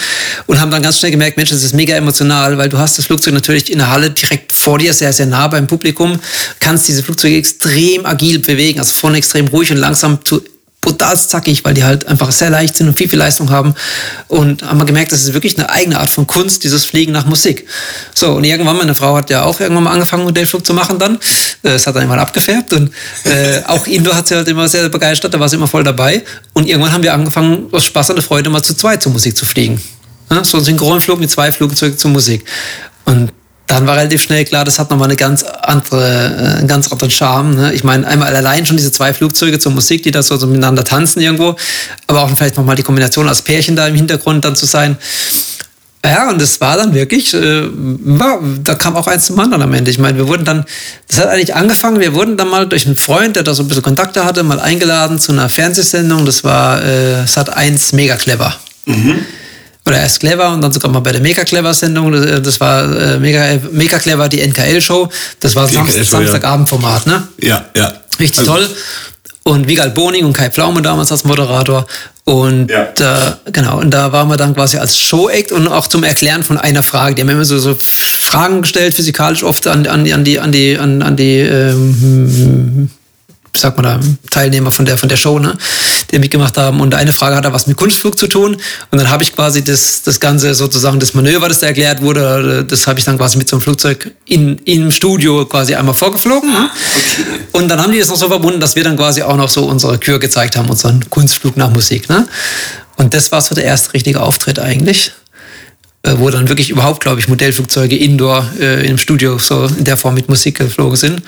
Und haben dann ganz schnell gemerkt, Mensch, das ist mega emotional, weil du hast das Flugzeug natürlich in der Halle direkt vor dir, sehr, sehr nah beim Publikum, kannst diese Flugzeuge extrem agil bewegen, also von extrem ruhig und langsam zu brutal zackig, weil die halt einfach sehr leicht sind und viel, viel Leistung haben. Und haben wir gemerkt, das ist wirklich eine eigene Art von Kunst, dieses Fliegen nach Musik. So, und irgendwann, meine Frau hat ja auch irgendwann mal angefangen, Modellflug zu machen dann. Es hat dann irgendwann abgefärbt und äh, auch Indoor hat sie halt immer sehr begeistert, da war sie immer voll dabei. Und irgendwann haben wir angefangen, aus Spaß und Freude mal zu zweit zur Musik zu fliegen. So ein Synchronflug mit zwei Flugzeugen zur Musik. Und dann war relativ schnell klar, das hat nochmal eine ganz andere, äh, einen ganz anderen Charme. Ne? Ich meine, einmal allein schon diese zwei Flugzeuge zur Musik, die da so, so miteinander tanzen irgendwo, aber auch vielleicht nochmal die Kombination als Pärchen da im Hintergrund dann zu sein. Ja, und das war dann wirklich, äh, war, da kam auch eins zum anderen am Ende. Ich meine, wir wurden dann, das hat eigentlich angefangen, wir wurden dann mal durch einen Freund, der da so ein bisschen Kontakte hatte, mal eingeladen zu einer Fernsehsendung. Das war äh, Sat 1 Mega Clever. Mhm oder erst Clever und dann sogar mal bei der Mega Clever Sendung. Das, äh, das war äh, Mega, Mega Clever, die NKL Show. Das war Samst Samstagabendformat, ne? Ja, ja. Richtig also. toll. Und Vigal Boning und Kai Pflaume damals als Moderator. Und ja. da, genau, und da waren wir dann quasi als Show-Act und auch zum Erklären von einer Frage. Die haben immer so, so Fragen gestellt, physikalisch oft an, an, an die, an die, an, an die ähm, sagt man da, Teilnehmer von der, von der Show, ne, die mitgemacht haben. Und eine Frage hat da was mit Kunstflug zu tun. Und dann habe ich quasi das, das Ganze sozusagen, das Manöver, das da erklärt wurde, das habe ich dann quasi mit so einem Flugzeug in, im Studio quasi einmal vorgeflogen. Ne? Okay. Und dann haben die das noch so verbunden, dass wir dann quasi auch noch so unsere Kür gezeigt haben, unseren Kunstflug nach Musik. Ne? Und das war so der erste richtige Auftritt eigentlich äh, wo dann wirklich überhaupt, glaube ich, Modellflugzeuge indoor äh, im Studio so in der Form mit Musik geflogen sind.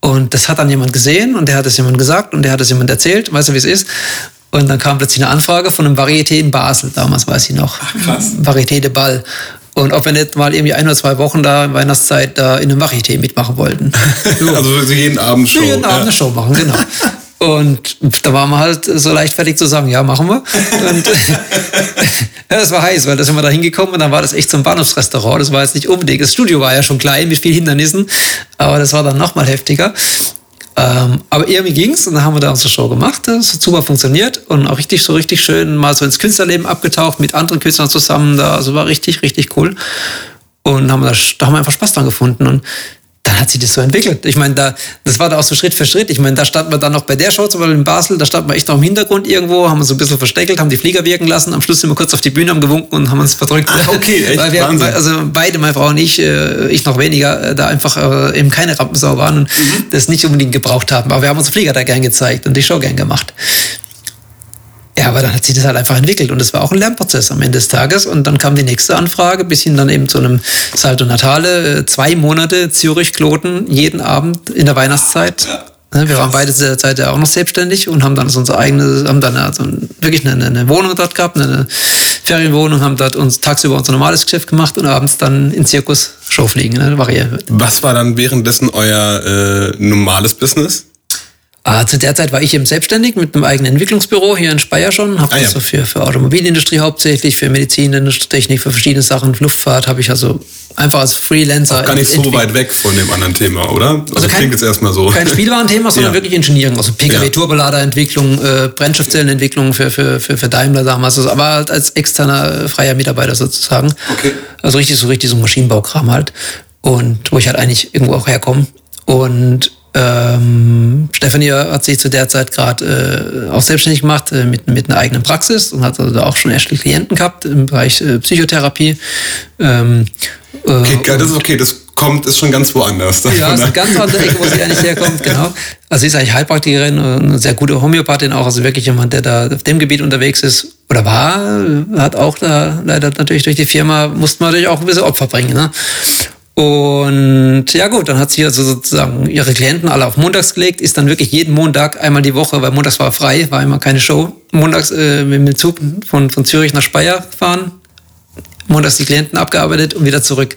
Und das hat dann jemand gesehen und der hat es jemand gesagt und der hat es jemand erzählt, weißt du, wie es ist? Und dann kam plötzlich eine Anfrage von einem Varieté in Basel, damals weiß ich noch. Ach, krass. Varieté de Ball. Und ob wir nicht mal irgendwie ein oder zwei Wochen da in Weihnachtszeit da in einem Varieté mitmachen wollten. *laughs* also jeden Abend Show. Jeden Abend eine Show machen, genau. Und da waren wir halt so leichtfertig zu sagen, ja, machen wir. Und *laughs* ja, das war heiß, weil da sind wir da hingekommen und dann war das echt so ein Bahnhofsrestaurant. Das war jetzt nicht unbedingt. Das Studio war ja schon klein mit vielen Hindernissen, aber das war dann nochmal heftiger. Ähm, aber irgendwie ging's und dann haben wir da unsere Show gemacht. Das hat super funktioniert und auch richtig so richtig schön mal so ins Künstlerleben abgetaucht mit anderen Künstlern zusammen. Da, also war richtig, richtig cool. Und haben da, da haben wir einfach Spaß dran gefunden. Und dann hat sich das so entwickelt. Ich meine, da, das war da auch so Schritt für Schritt. Ich meine, da standen wir dann noch bei der Show, zum Beispiel in Basel, da standen wir echt noch im Hintergrund irgendwo, haben uns so ein bisschen versteckelt, haben die Flieger wirken lassen, am Schluss sind wir kurz auf die Bühne, haben gewunken und haben uns verdrückt. Ach, okay, *laughs* echt? Weil wir, Wahnsinn. also beide, meine Frau und ich, äh, ich noch weniger, äh, da einfach äh, eben keine Rampensau waren und mhm. das nicht unbedingt gebraucht haben. Aber wir haben unsere Flieger da gern gezeigt und die Show gern gemacht. Ja, aber dann hat sich das halt einfach entwickelt und es war auch ein Lernprozess am Ende des Tages. Und dann kam die nächste Anfrage, bis hin dann eben zu einem Salto Natale, äh, zwei Monate Zürich-Kloten, jeden Abend in der Weihnachtszeit. Ja. Wir waren beide zu der Zeit ja auch noch selbstständig und haben dann so unsere eigene, haben dann also wirklich eine, eine Wohnung dort gehabt, eine Ferienwohnung, haben dort uns tagsüber unser normales Geschäft gemacht und abends dann in Zirkus Show fliegen, ne, variiert. Was war dann währenddessen euer äh, normales Business? Ah, zu der Zeit war ich eben selbstständig mit einem eigenen Entwicklungsbüro hier in Speyer schon. Habe ah, ja. so für, für Automobilindustrie hauptsächlich, für Medizintechnik, für verschiedene Sachen, Luftfahrt habe ich also einfach als Freelancer. Auch gar nicht so weit weg von dem anderen Thema, oder? Also, also kein, klingt jetzt erstmal so. Kein Spielwarenthema, *laughs* sondern ja. wirklich Engineering. Also Pkw-Turboladerentwicklung, äh, Brennstoffzellenentwicklung für, für, für, für Daimler damals. Also, aber halt als externer äh, freier Mitarbeiter sozusagen. Okay. Also richtig so richtig so Maschinenbaukram halt. Und wo ich halt eigentlich irgendwo auch herkomme. Und ähm, Stefanie hat sich zu der Zeit gerade äh, auch selbstständig gemacht äh, mit, mit einer eigenen Praxis und hat also auch schon erste Klienten gehabt im Bereich äh, Psychotherapie. Ähm, äh, okay, das ist okay, das kommt, ist schon ganz woanders. Ja, ist eine ganz andere Ecke, wo sie eigentlich herkommt, *laughs* genau. Also sie ist eigentlich Heilpraktikerin, eine sehr gute Homöopathin auch, also wirklich jemand, der da auf dem Gebiet unterwegs ist oder war, hat auch da leider natürlich durch die Firma, musste man natürlich auch ein bisschen Opfer bringen. Ne? Und ja gut, dann hat sie also sozusagen ihre Klienten alle auf montags gelegt, ist dann wirklich jeden Montag einmal die Woche, weil montags war frei, war immer keine Show, montags äh, mit dem Zug von, von Zürich nach Speyer fahren, montags die Klienten abgearbeitet und wieder zurück.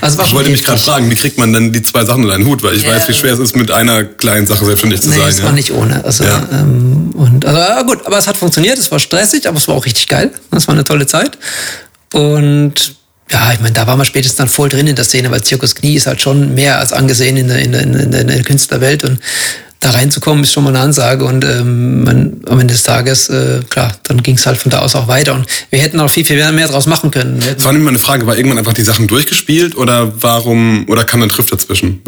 Also ich wollte mich gerade fragen, wie kriegt man dann die zwei Sachen in einen Hut, weil ich ja. weiß, wie schwer es ist, mit einer kleinen Sache selbstständig zu nee, sein. Das ja. war nicht ohne. Also, ja. ähm, und, also gut, aber es hat funktioniert, es war stressig, aber es war auch richtig geil. Das war eine tolle Zeit. Und ja, ich meine, da war man spätestens dann voll drin in der Szene, weil Zirkus Knie ist halt schon mehr als angesehen in der, in der, in der, in der Künstlerwelt und da reinzukommen, ist schon mal eine Ansage. Und ähm, man, am Ende des Tages, äh, klar, dann ging es halt von da aus auch weiter. Und wir hätten auch viel, viel mehr draus machen können. Das war nämlich mal eine Frage, war irgendwann einfach die Sachen durchgespielt oder warum, oder kam dann Trift dazwischen?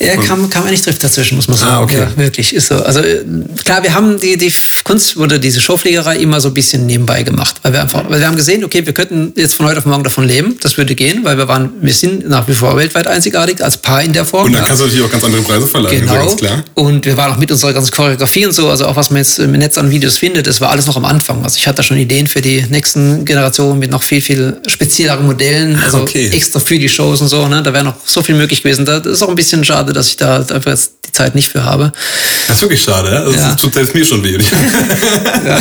Ja, kam, kam eigentlich Trift dazwischen, muss man sagen. Ah, okay. Ja, wirklich, ist so. Also äh, klar, wir haben die, die Kunst oder diese Showfliegerei immer so ein bisschen nebenbei gemacht, weil wir einfach, weil wir haben gesehen, okay, wir könnten jetzt von heute auf morgen davon leben, das würde gehen, weil wir waren, wir sind nach wie vor weltweit einzigartig als Paar in der Form. Und dann kannst du natürlich auch ganz andere Preise verleihen, genau. ganz klar. Und wir waren auch mit unserer ganzen Choreografie und so, also auch was man jetzt im Netz an Videos findet, das war alles noch am Anfang. Also ich hatte schon Ideen für die nächsten Generationen mit noch viel, viel spezielleren Modellen, also okay. extra für die Shows und so, ne? Da wäre noch so viel möglich gewesen. Das ist auch ein bisschen schade, dass ich da einfach jetzt die Zeit nicht für habe. Das ist wirklich schade, ja? Das ja. tut selbst mir schon weh. *laughs* *laughs* ja.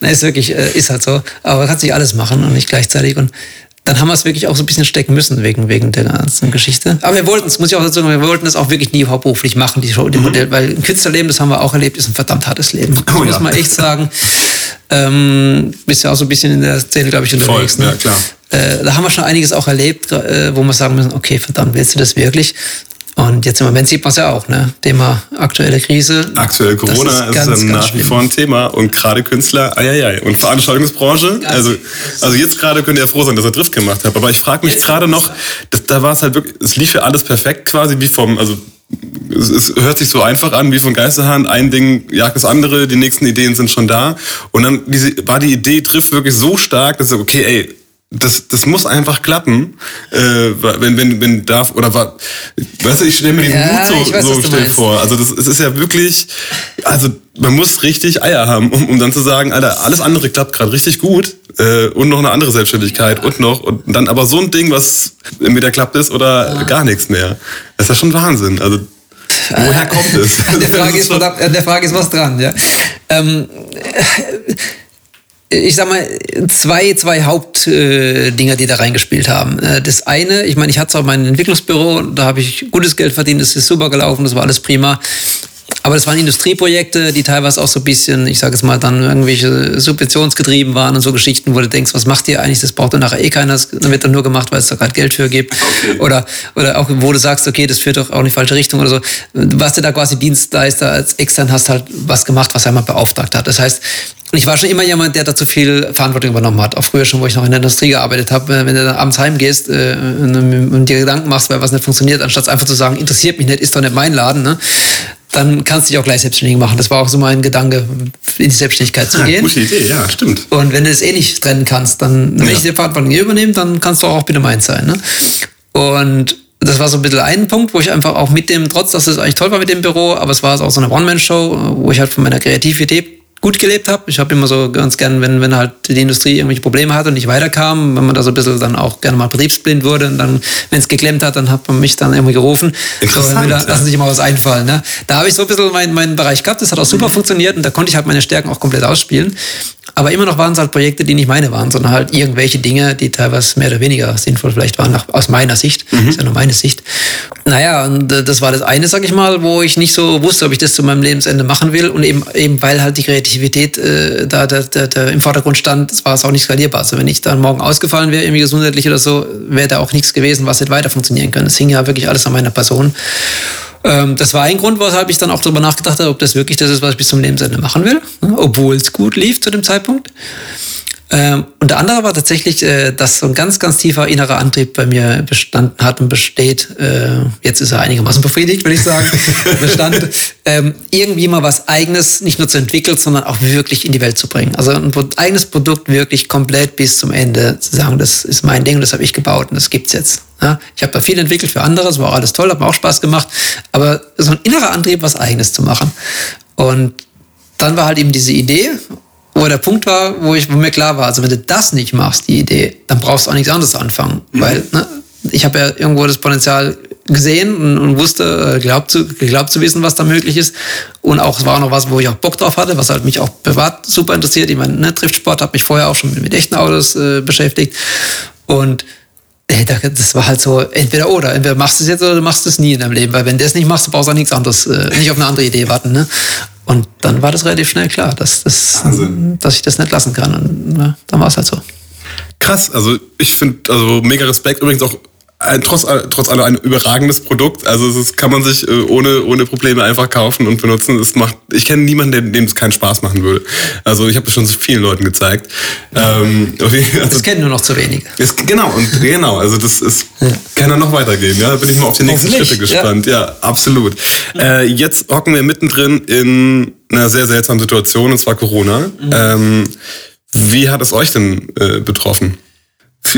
Na, ist wirklich, äh, ist halt so. Aber man kann sich alles machen und nicht gleichzeitig. Und dann haben wir es wirklich auch so ein bisschen stecken müssen wegen, wegen der ganzen Geschichte. Aber wir wollten es, muss ich auch dazu sagen, wir wollten es auch wirklich nie hauptberuflich machen, die Show, die mhm. Modell, weil ein Künstlerleben, das haben wir auch erlebt, ist ein verdammt hartes Leben. *laughs* Das oh, muss ja. man echt sagen. Ähm, bist ja auch so ein bisschen in der Szene, glaube ich, unterwegs. Voll, ne? ja, klar. Äh, da haben wir schon einiges auch erlebt, äh, wo wir sagen müssen, okay, verdammt, willst du das wirklich? Und jetzt im Moment sieht man es ja auch, ne? Thema aktuelle Krise. Aktuelle Corona ist, ganz, ist ganz nach wie vor ein Thema und gerade Künstler, eieiei. Und Veranstaltungsbranche, also, also jetzt gerade könnt ihr froh sein, dass ihr Drift gemacht habt. Aber ich frage mich gerade noch, das, da war es halt wirklich, es lief ja alles perfekt quasi, wie vom, also es, es hört sich so einfach an wie von Geisterhand. Ein Ding jagt das andere, die nächsten Ideen sind schon da. Und dann diese, war die Idee trifft wirklich so stark, dass ich, okay, ey, das, das muss einfach klappen, äh, wenn, wenn, wenn darf, oder war, weißt du, ich stelle mir diesen ja, Mut so, weiß, so schnell vor. Also das, es ist ja wirklich, also man muss richtig Eier haben, um, um dann zu sagen, Alter, alles andere klappt gerade richtig gut äh, und noch eine andere Selbstständigkeit und noch und dann aber so ein Ding, was entweder klappt ist oder ja. gar nichts mehr. Das ist ja schon Wahnsinn. Also woher kommt es? *laughs* der, Frage *laughs* ist, der Frage ist was dran, ja. Ähm, ich sag mal, zwei, zwei Hauptdinger, äh, die da reingespielt haben. Äh, das eine, ich meine, ich hatte auch mein Entwicklungsbüro, da habe ich gutes Geld verdient, das ist super gelaufen, das war alles prima. Aber das waren Industrieprojekte, die teilweise auch so ein bisschen, ich sage es mal, dann irgendwelche subventionsgetrieben waren und so Geschichten, wo du denkst, was macht ihr eigentlich? Das braucht dann nachher eh keiner, das wird dann nur gemacht, weil es da gerade Geld für gibt. Okay. Oder, oder auch, wo du sagst, okay, das führt doch auch in die falsche Richtung oder so. Du warst ja da quasi Dienstleister als extern, hast halt was gemacht, was er mal beauftragt hat. Das heißt, ich war schon immer jemand, der dazu viel Verantwortung übernommen hat. Auch früher schon, wo ich noch in der Industrie gearbeitet habe. Wenn du dann abends heimgehst äh, und, und, dir Gedanken machst, weil was nicht funktioniert, anstatt einfach zu sagen, interessiert mich nicht, ist doch nicht mein Laden, ne? Dann kannst du dich auch gleich selbstständig machen. Das war auch so mein Gedanke, in die Selbstständigkeit zu ja, gehen. Gute Idee, ja, stimmt. Und wenn du es eh nicht trennen kannst, dann, wenn ja. ich die Verantwortung übernehme, dann kannst du auch bitte meins sein. Ne? Und das war so ein bisschen ein Punkt, wo ich einfach auch mit dem, trotz dass es eigentlich toll war mit dem Büro, aber es war auch so eine One-Man-Show, wo ich halt von meiner Kreativität gut gelebt habe. Ich habe immer so ganz gern, wenn, wenn halt die Industrie irgendwelche Probleme hat und nicht weiterkam, wenn man da so ein bisschen dann auch gerne mal betriebsblind wurde und dann, wenn es geklemmt hat, dann hat man mich dann irgendwie gerufen. Interessant. So, da lassen sich immer was einfallen. Ne? Da habe ich so ein bisschen meinen, meinen Bereich gehabt, das hat auch super mhm. funktioniert und da konnte ich halt meine Stärken auch komplett ausspielen. Aber immer noch waren es halt Projekte, die nicht meine waren, sondern halt irgendwelche Dinge, die teilweise mehr oder weniger sinnvoll vielleicht waren, nach, aus meiner Sicht. Mhm. Ist ja nur meine Sicht. Naja, und äh, das war das eine, sag ich mal, wo ich nicht so wusste, ob ich das zu meinem Lebensende machen will. Und eben, eben weil halt die Kreativität äh, da, da, da, da im Vordergrund stand, war es auch nicht skalierbar. Also wenn ich dann morgen ausgefallen wäre, irgendwie gesundheitlich oder so, wäre da auch nichts gewesen, was hätte weiter funktionieren können. Es hing ja wirklich alles an meiner Person. Ähm, das war ein Grund, weshalb ich dann auch darüber nachgedacht habe, ob das wirklich das ist, was ich bis zum Lebensende machen will, ne? obwohl es gut lief zu dem Zeitpunkt. Ähm, und der andere war tatsächlich, äh, dass so ein ganz, ganz tiefer innerer Antrieb bei mir bestanden hat und besteht. Äh, jetzt ist er einigermaßen befriedigt, würde ich sagen. *laughs* bestand, ähm, irgendwie mal was Eigenes nicht nur zu entwickeln, sondern auch wirklich in die Welt zu bringen. Also ein eigenes Produkt wirklich komplett bis zum Ende zu sagen, das ist mein Ding und das habe ich gebaut und das gibt's jetzt. Ja, ich habe da viel entwickelt für andere, das war auch alles toll, hat mir auch Spaß gemacht. Aber so ein innerer Antrieb, was Eigenes zu machen. Und dann war halt eben diese Idee wo der Punkt war, wo, ich, wo mir klar war, also wenn du das nicht machst, die Idee, dann brauchst du auch nichts anderes anfangen. Mhm. Weil ne, ich habe ja irgendwo das Potenzial gesehen und, und wusste, äh, glaubt zu, geglaubt zu wissen, was da möglich ist. Und auch, es war auch noch was, wo ich auch Bock drauf hatte, was halt mich auch privat super interessiert. Ich meine, ne, Triftsport hat mich vorher auch schon mit, mit echten Autos äh, beschäftigt. Und ey, das war halt so, entweder oder. Entweder machst du es jetzt oder du machst es nie in deinem Leben. Weil wenn du das nicht machst, du brauchst auch nichts anderes, äh, nicht auf eine andere Idee warten. Ne? Und dann war das relativ schnell klar, dass, das, dass ich das nicht lassen kann. Und ja, dann war es halt so. Krass, also ich finde, also mega Respekt. Übrigens auch ein, trotz, trotz aller ein überragendes Produkt. Also das kann man sich äh, ohne, ohne Probleme einfach kaufen und benutzen. Es macht, ich kenne niemanden, dem es keinen Spaß machen würde. Also ich habe das schon so vielen Leuten gezeigt. Ähm, also, das kennen nur noch zu wenige. Ist, genau, und genau, also das ist, ja. kann er noch weitergehen. Ja? Da bin ich mal auf die nächsten Schritte gespannt. Ja, ja absolut. Äh, jetzt hocken wir mittendrin in einer sehr seltsamen Situation, und zwar Corona. Mhm. Ähm, wie hat es euch denn äh, betroffen?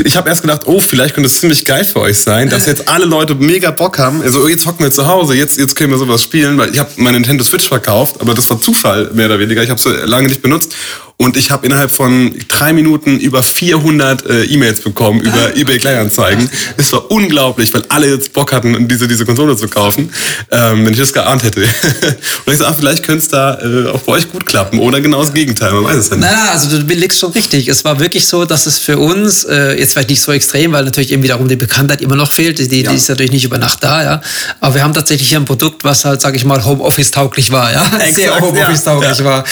Ich habe erst gedacht, oh, vielleicht könnte es ziemlich geil für euch sein, dass jetzt alle Leute mega Bock haben. Also jetzt hocken wir zu Hause, jetzt, jetzt können wir sowas spielen, weil ich habe meine Nintendo Switch verkauft, aber das war Zufall mehr oder weniger. Ich habe sie lange nicht benutzt und ich habe innerhalb von drei Minuten über 400 äh, E-Mails bekommen über ah, eBay Kleinanzeigen. Es war unglaublich, weil alle jetzt Bock hatten, diese, diese Konsole zu kaufen, ähm, wenn ich das geahnt hätte. *laughs* und ich sage, vielleicht könnte es da äh, auch bei euch gut klappen oder genau das Gegenteil, man weiß es ja nicht. Na, also du liegst schon richtig. Es war wirklich so, dass es für uns, äh, jetzt vielleicht nicht so extrem, weil natürlich eben wiederum die Bekanntheit immer noch fehlt. Die, ja. die ist natürlich nicht über Nacht da, ja. Aber wir haben tatsächlich hier ein Produkt, was halt, sag ich mal, Homeoffice-tauglich war, ja. *laughs* Exakt, Sehr Homeoffice-tauglich ja. war.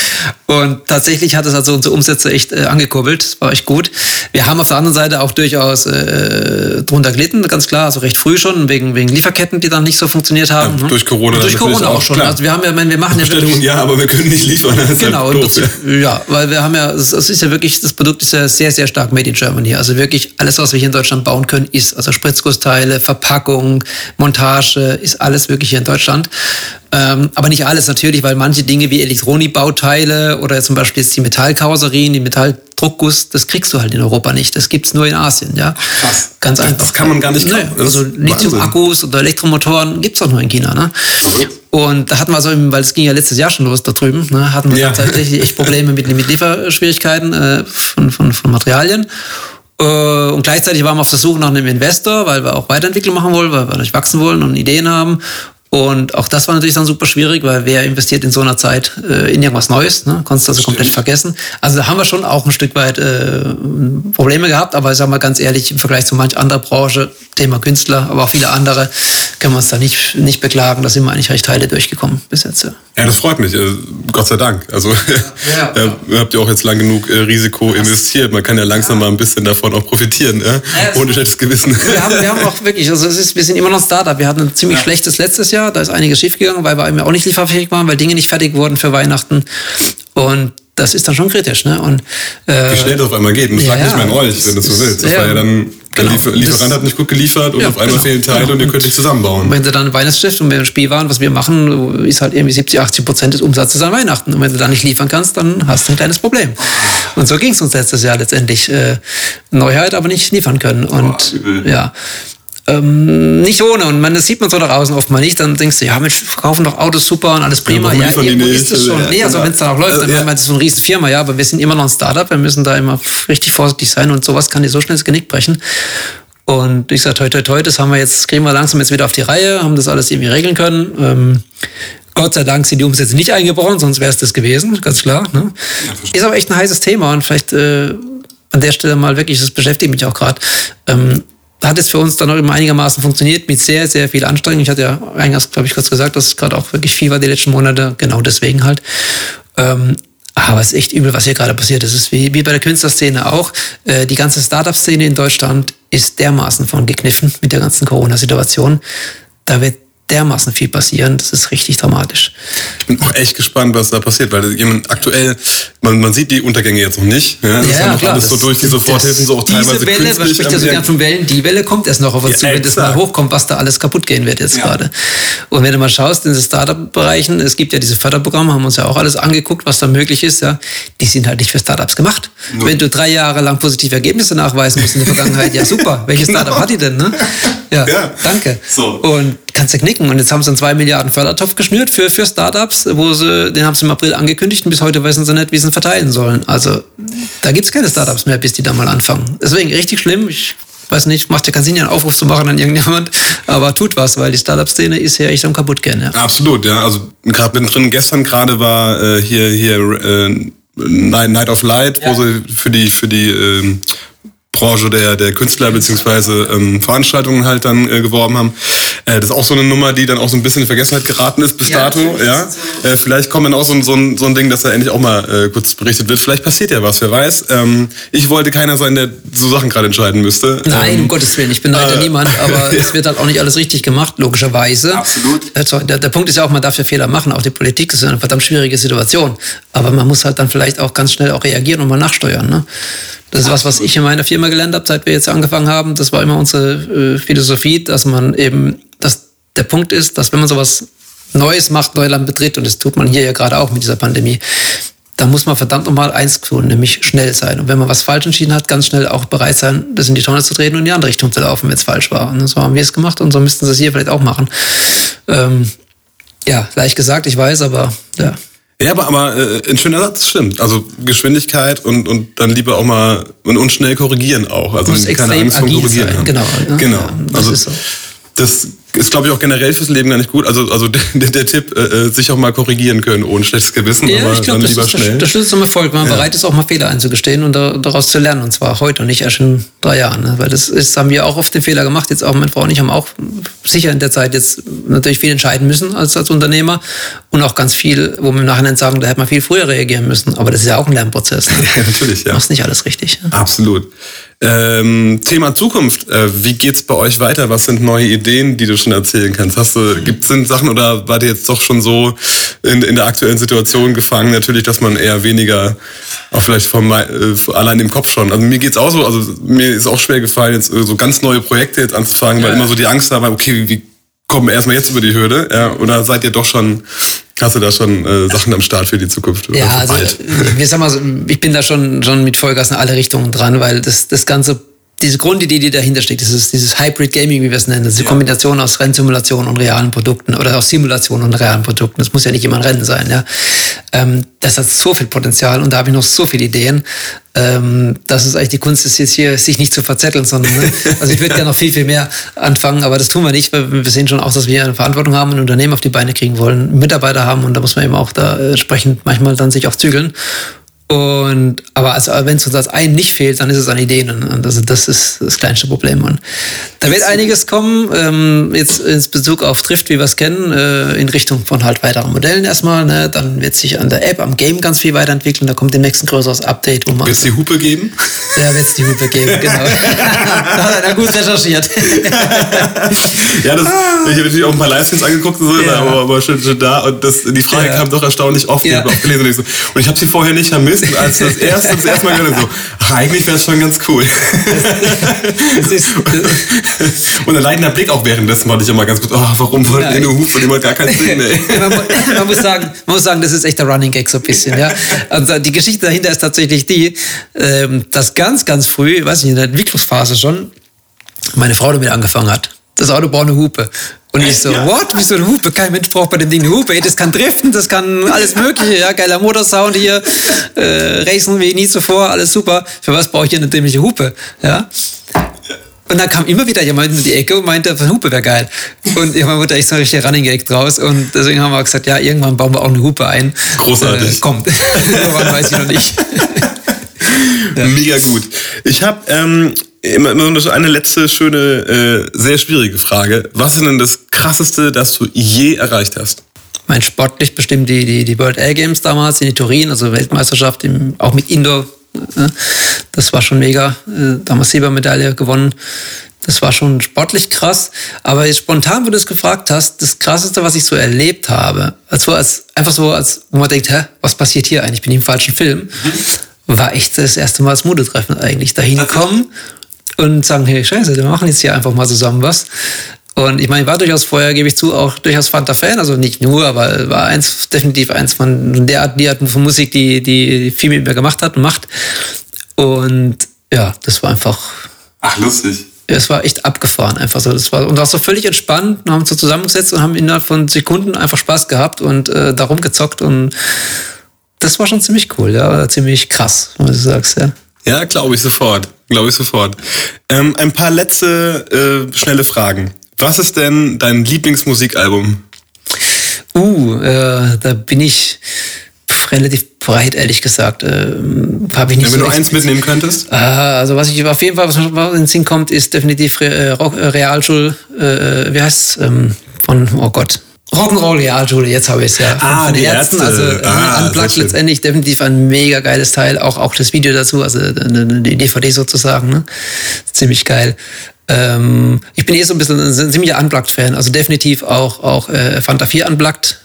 Und tatsächlich hat es also unsere Umsätze echt äh, angekurbelt. Das war echt gut. Wir haben auf der anderen Seite auch durchaus äh, drunter gelitten, ganz klar, also recht früh schon, wegen, wegen Lieferketten, die dann nicht so funktioniert haben. Ja? Durch Corona. Und durch Corona auch, schon. Klar. Also wir haben ja, wir machen ja wirklich, ja, aber wir können nicht liefern. genau, halt ja. ja, weil wir haben ja, es ist ja wirklich, das Produkt ist ja sehr, sehr stark made in Germany. Also wirklich alles, was wir hier in Deutschland bauen können, ist, also Spritzgussteile, Verpackung, Montage, ist alles wirklich hier in Deutschland. Ähm, aber nicht alles natürlich, weil manche Dinge wie Elektronikbauteile oder zum Beispiel jetzt die Metallkarosserien, die Metalldruckguss, das kriegst du halt in Europa nicht. Das gibt's nur in Asien, ja. Krass. Ganz einfach. Das kann man gar nicht nee, Also Lithium-Akkus oder Elektromotoren gibt's auch nur in China, ne? Und da hatten wir so, weil es ging ja letztes Jahr schon los da drüben, ne, hatten wir ja. tatsächlich echt Probleme mit, mit Lieferschwierigkeiten äh, von, von, von Materialien. Äh, und gleichzeitig waren wir auf der Suche nach einem Investor, weil wir auch Weiterentwicklung machen wollen, weil wir natürlich wachsen wollen und Ideen haben. Und auch das war natürlich dann super schwierig, weil wer investiert in so einer Zeit äh, in irgendwas Neues, ne? Konntest du also komplett vergessen. Also da haben wir schon auch ein Stück weit äh, Probleme gehabt, aber ich sag mal ganz ehrlich, im Vergleich zu manch anderer Branche, Thema Künstler, aber auch viele andere, können wir uns da nicht, nicht beklagen. Da sind wir eigentlich recht heile durchgekommen bis jetzt. Ja, ja das freut mich, äh, Gott sei Dank. Also ja, ja. *laughs* ihr habt ja auch jetzt lang genug äh, Risiko investiert. Man kann ja langsam mal ein bisschen davon auch profitieren, äh? ohne schlechtes Gewissen. Wir haben, wir haben auch wirklich, also es ist, wir sind immer noch ein Startup. Wir hatten ein ziemlich schlechtes letztes Jahr Jahr. Da ist einiges schiefgegangen, weil wir auch nicht lieferfähig waren, weil Dinge nicht fertig wurden für Weihnachten. Und das ist dann schon kritisch. Ne? Und, äh, Wie schnell das auf einmal geht. Und das ja, lag nicht mehr in euch, wenn du so willst. Das ja, war ja dann, der genau, Liefer Lieferant hat nicht gut geliefert und ja, auf einmal genau, fehlen Teile genau. und ihr könnt nicht zusammenbauen. wenn sie dann ein Weihnachtsstift und wir ein Spiel waren, was wir machen, ist halt irgendwie 70, 80 Prozent des Umsatzes an Weihnachten. Und wenn du da nicht liefern kannst, dann hast du ein kleines Problem. Und so ging es uns letztes Jahr letztendlich. Äh, Neuheit, aber nicht liefern können. Und oh, ja, ähm, nicht ohne. Und man, das sieht man so nach außen oft mal nicht. Dann denkst du, ja, Mensch, verkaufen doch Autos super und alles prima. Ja, ja irgendwo ist es schon. Ja, nee, also genau. wenn es dann auch läuft, dann ja. ist so eine riesen Firma, ja, aber wir sind immer noch ein Startup. Wir müssen da immer richtig vorsichtig sein und sowas kann dir so schnell das Genick brechen. Und ich sage, toi, toi, toi, das haben wir jetzt, kriegen wir langsam jetzt wieder auf die Reihe, haben das alles irgendwie regeln können. Ähm, Gott sei Dank sind die Umsätze nicht eingebrochen, sonst wäre es das gewesen, ganz klar. Ne? ist aber echt ein heißes Thema und vielleicht äh, an der Stelle mal wirklich, das beschäftigt mich auch gerade. Ähm, hat es für uns dann auch immer einigermaßen funktioniert mit sehr, sehr viel Anstrengung. Ich hatte ja eingangs, glaube ich, kurz gesagt, dass es gerade auch wirklich viel war die letzten Monate, genau deswegen halt. Ähm, aber es ist echt übel, was hier gerade passiert. Es ist wie, wie bei der Künstlerszene auch. Äh, die ganze Startup-Szene in Deutschland ist dermaßen von gekniffen mit der ganzen Corona-Situation. Da wird dermaßen viel passieren. Das ist richtig dramatisch. Ich bin auch echt gespannt, was da passiert, weil jemand aktuell, man, man sieht die Untergänge jetzt noch nicht. Ja, das ja, ist ja noch klar, alles so durch die Soforthilfen so auch teilweise Welle, künstlich. Man spricht ja so gern von Wellen, die Welle kommt erst noch auf uns ja, zu, wenn das mal hochkommt, was da alles kaputt gehen wird jetzt ja. gerade. Und wenn du mal schaust in den Startup-Bereichen, es gibt ja diese Förderprogramme, haben uns ja auch alles angeguckt, was da möglich ist, ja, die sind halt nicht für Startups gemacht. Nur. Wenn du drei Jahre lang positive Ergebnisse nachweisen musst in der Vergangenheit, ja super, welches. Startup hat die denn, ne? Ja, danke. So. Und kannst du knicken. Und jetzt haben sie einen 2 Milliarden Fördertopf geschnürt für, für Startups, wo sie, den haben sie im April angekündigt und bis heute wissen sie nicht, wie sie ihn verteilen sollen. Also da gibt es keine Startups mehr, bis die da mal anfangen. Deswegen richtig schlimm. Ich weiß nicht, macht ja keinen Sinn, einen Aufruf zu machen an irgendjemand, aber tut was, weil die Startup-Szene ist ja echt am kaputt gehen. Ja. Absolut, ja. Also gerade mittendrin, gestern gerade war äh, hier, hier äh, Night of Light, ja. wo sie für die, für die äh, Branche der, der Künstler beziehungsweise ähm, Veranstaltungen halt dann äh, geworben haben. Äh, das ist auch so eine Nummer, die dann auch so ein bisschen in Vergessenheit geraten ist bis ja, dato. Ja, äh, vielleicht kommt dann auch so, so, ein, so ein Ding, dass da endlich auch mal äh, kurz berichtet wird. Vielleicht passiert ja was, wer weiß. Ähm, ich wollte keiner sein, der so Sachen gerade entscheiden müsste. Nein, ähm, um Gottes Willen, ich beneide äh, niemand, aber ja. *laughs* es wird halt auch nicht alles richtig gemacht, logischerweise. Absolut. Also, der, der Punkt ist ja auch, man darf ja Fehler machen, auch die Politik ist eine verdammt schwierige Situation. Aber man muss halt dann vielleicht auch ganz schnell auch reagieren und mal nachsteuern. Ne? Das ist was, was ich in meiner Firma gelernt habe, seit wir jetzt angefangen haben. Das war immer unsere äh, Philosophie, dass man eben, dass der Punkt ist, dass wenn man sowas Neues macht, Neuland betritt, und das tut man hier ja gerade auch mit dieser Pandemie, dann muss man verdammt nochmal eins tun, nämlich schnell sein. Und wenn man was falsch entschieden hat, ganz schnell auch bereit sein, das in die Tonne zu treten und in die andere Richtung zu laufen, wenn es falsch war. Und so haben wir es gemacht und so müssten sie es hier vielleicht auch machen. Ähm, ja, leicht gesagt, ich weiß, aber ja. Ja, aber, aber äh, ein schöner Satz, stimmt. Also Geschwindigkeit und, und dann lieber auch mal und, und schnell korrigieren auch. Also keine Angst vor Korrigieren sein. Genau. Ne? Genau. Ja, das also, so. Das ist, glaube ich, auch generell fürs Leben gar nicht gut. Also, also *laughs* der, der Tipp, äh, äh, sich auch mal korrigieren können ohne schlechtes Gewissen, ja, aber ich glaub, dann das ist schnell. Der Schlüssel zum Erfolg, wenn man ja. bereit ist, auch mal Fehler einzugestehen und da, daraus zu lernen. Und zwar heute und nicht erst in drei Jahren. Ne? Weil das ist, haben wir auch oft den Fehler gemacht. Jetzt auch meine Frau und ich haben auch sicher in der Zeit jetzt natürlich viel entscheiden müssen als, als Unternehmer und auch ganz viel, wo wir im Nachhinein sagen, da hätte man viel früher reagieren müssen. Aber das ist ja auch ein Lernprozess. Ne? *laughs* Ja, natürlich, ja. Du machst nicht alles richtig. Ne? Absolut. Ähm, Thema Zukunft. Äh, wie geht's bei euch weiter? Was sind neue Ideen, die du schon erzählen kannst? Hast du, gibt es Sachen oder war dir jetzt doch schon so in, in der aktuellen Situation gefangen? Natürlich, dass man eher weniger, auch vielleicht vom, äh, allein im Kopf schon. Also mir geht's auch so, also mir ist auch schwer gefallen, jetzt äh, so ganz neue Projekte jetzt anzufangen, weil immer so die Angst dabei, okay, wie, wie kommen wir erstmal jetzt über die Hürde? Ja, oder seid ihr doch schon Hast du da schon äh, Sachen am Start für die Zukunft? Ja, also wir sagen mal so, ich bin da schon, schon mit Vollgas in alle Richtungen dran, weil das, das ganze diese Grundidee, die dahinter steckt, dieses, dieses Hybrid Gaming, wie wir es nennen, diese ja. Kombination aus Rennsimulation und realen Produkten oder aus Simulation und realen Produkten, das muss ja nicht immer ein Rennen sein, ja. Ähm, das hat so viel Potenzial und da habe ich noch so viele Ideen. Ähm, das ist eigentlich die Kunst, ist jetzt hier, sich nicht zu verzetteln, sondern, ne? *laughs* also ich würde gerne noch viel, viel mehr anfangen, aber das tun wir nicht, weil wir sehen schon auch, dass wir eine Verantwortung haben, ein Unternehmen auf die Beine kriegen wollen, Mitarbeiter haben und da muss man eben auch da entsprechend manchmal dann sich auch zügeln. Und, aber also, wenn es uns als ein nicht fehlt, dann ist es an Ideen. Und das, das ist das kleinste Problem. Und da wird einiges kommen, ähm, jetzt ins Bezug auf Drift, wie wir es kennen, äh, in Richtung von halt weiteren Modellen erstmal. Ne? Dann wird sich an der App, am Game ganz viel weiterentwickeln. Da kommt demnächst ein größeres Update. Wird es die Hupe geben? Ja, wird es die Hupe geben, *laughs* genau. da hat er gut recherchiert. *laughs* ja, das, ich habe natürlich auch ein paar Livestreams angeguckt, so, ja. aber, aber schon, schon da. Und das, die Frage ja. kam doch erstaunlich oft. Ja. Ich gelesen, und ich, so, und ich habe sie vorher nicht vermisst gewesen, als das erste, das erste Mal gehört so, ach, eigentlich wäre es schon ganz cool. und ein leidender Blick auch währenddessen war ich immer ganz gut, oh, warum wollten ja, die eine Hufe, die macht gar keinen Sinn, ey. man, man, muss sagen, man muss sagen, das ist echt der Running Gag so ein bisschen, ja. Also die Geschichte dahinter ist tatsächlich die, ähm, dass ganz, ganz früh, weiß ich in der Entwicklungsphase schon, meine Frau damit angefangen hat. Das Auto braucht eine Hupe. Und ich so, ja. what? Wieso eine Hupe? Kein Mensch braucht bei dem Ding eine Hupe. Das kann driften, das kann alles Mögliche. Ja, geiler Motorsound hier, äh, racen wie nie zuvor, alles super. Für was brauche ich hier eine dämliche Hupe? Ja. Und dann kam immer wieder jemand in die Ecke und meinte, eine Hupe wäre geil. Und ich meine Mutter echt so ein richtiger Running Gag draus. Und deswegen haben wir gesagt, ja, irgendwann bauen wir auch eine Hupe ein. Großartig. Äh, kommt. *laughs* Wann weiß ich noch nicht. ja. Mega gut. Ich habe ähm, immer, immer so eine letzte schöne, äh, sehr schwierige Frage. Was ist denn das Krasseste, das du je erreicht hast? Mein sportlich bestimmt die, die, die World Air Games damals in Turin, also Weltmeisterschaft, im, auch mit Indoor. Äh, das war schon mega. Äh, damals Silbermedaille gewonnen. Das war schon sportlich krass. Aber jetzt spontan, wo du es gefragt hast, das krasseste, was ich so erlebt habe, also als, einfach so, als wo man denkt, hä, was passiert hier eigentlich? Ich bin im falschen Film. Mhm. War echt das erste Mal das Modetreffen eigentlich. Dahin kommen und sagen, hey, scheiße, wir machen jetzt hier einfach mal zusammen was. Und ich meine, ich war durchaus vorher, gebe ich zu, auch durchaus Fanta-Fan, also nicht nur, aber war eins, definitiv eins von der Art, die Arten von Musik, die, die viel mit mir gemacht hat und macht. Und ja, das war einfach. Ach, lustig. Es war echt abgefahren, einfach so. Das war, und war so völlig entspannt und haben uns so zusammengesetzt und haben innerhalb von Sekunden einfach Spaß gehabt und äh, darum gezockt und das war schon ziemlich cool, ja, ziemlich krass, wenn du sagst, ja. Ja, glaube ich sofort. Glaube ich sofort. Ähm, ein paar letzte äh, schnelle Fragen. Was ist denn dein Lieblingsmusikalbum? Uh, äh, da bin ich relativ breit, ehrlich gesagt. Äh, habe ich nicht ja, wenn so du eins mitnehmen könntest? Äh, also was ich auf jeden Fall, was in den Sinn kommt, ist definitiv Re äh, Realschul, äh, wie heißt ähm, von, oh Gott, Rock'n'Roll Realschule, jetzt habe ich es ja. Von, ah, von die Ärzte. Also äh, ah, Unplugged letztendlich definitiv ein mega geiles Teil. Auch, auch das Video dazu, also die DVD sozusagen. Ne? Ziemlich geil. Ähm, ich bin eh so ein bisschen ein ziemlicher Unplugged-Fan. Also definitiv auch, auch äh, Fanta 4 Unplugged.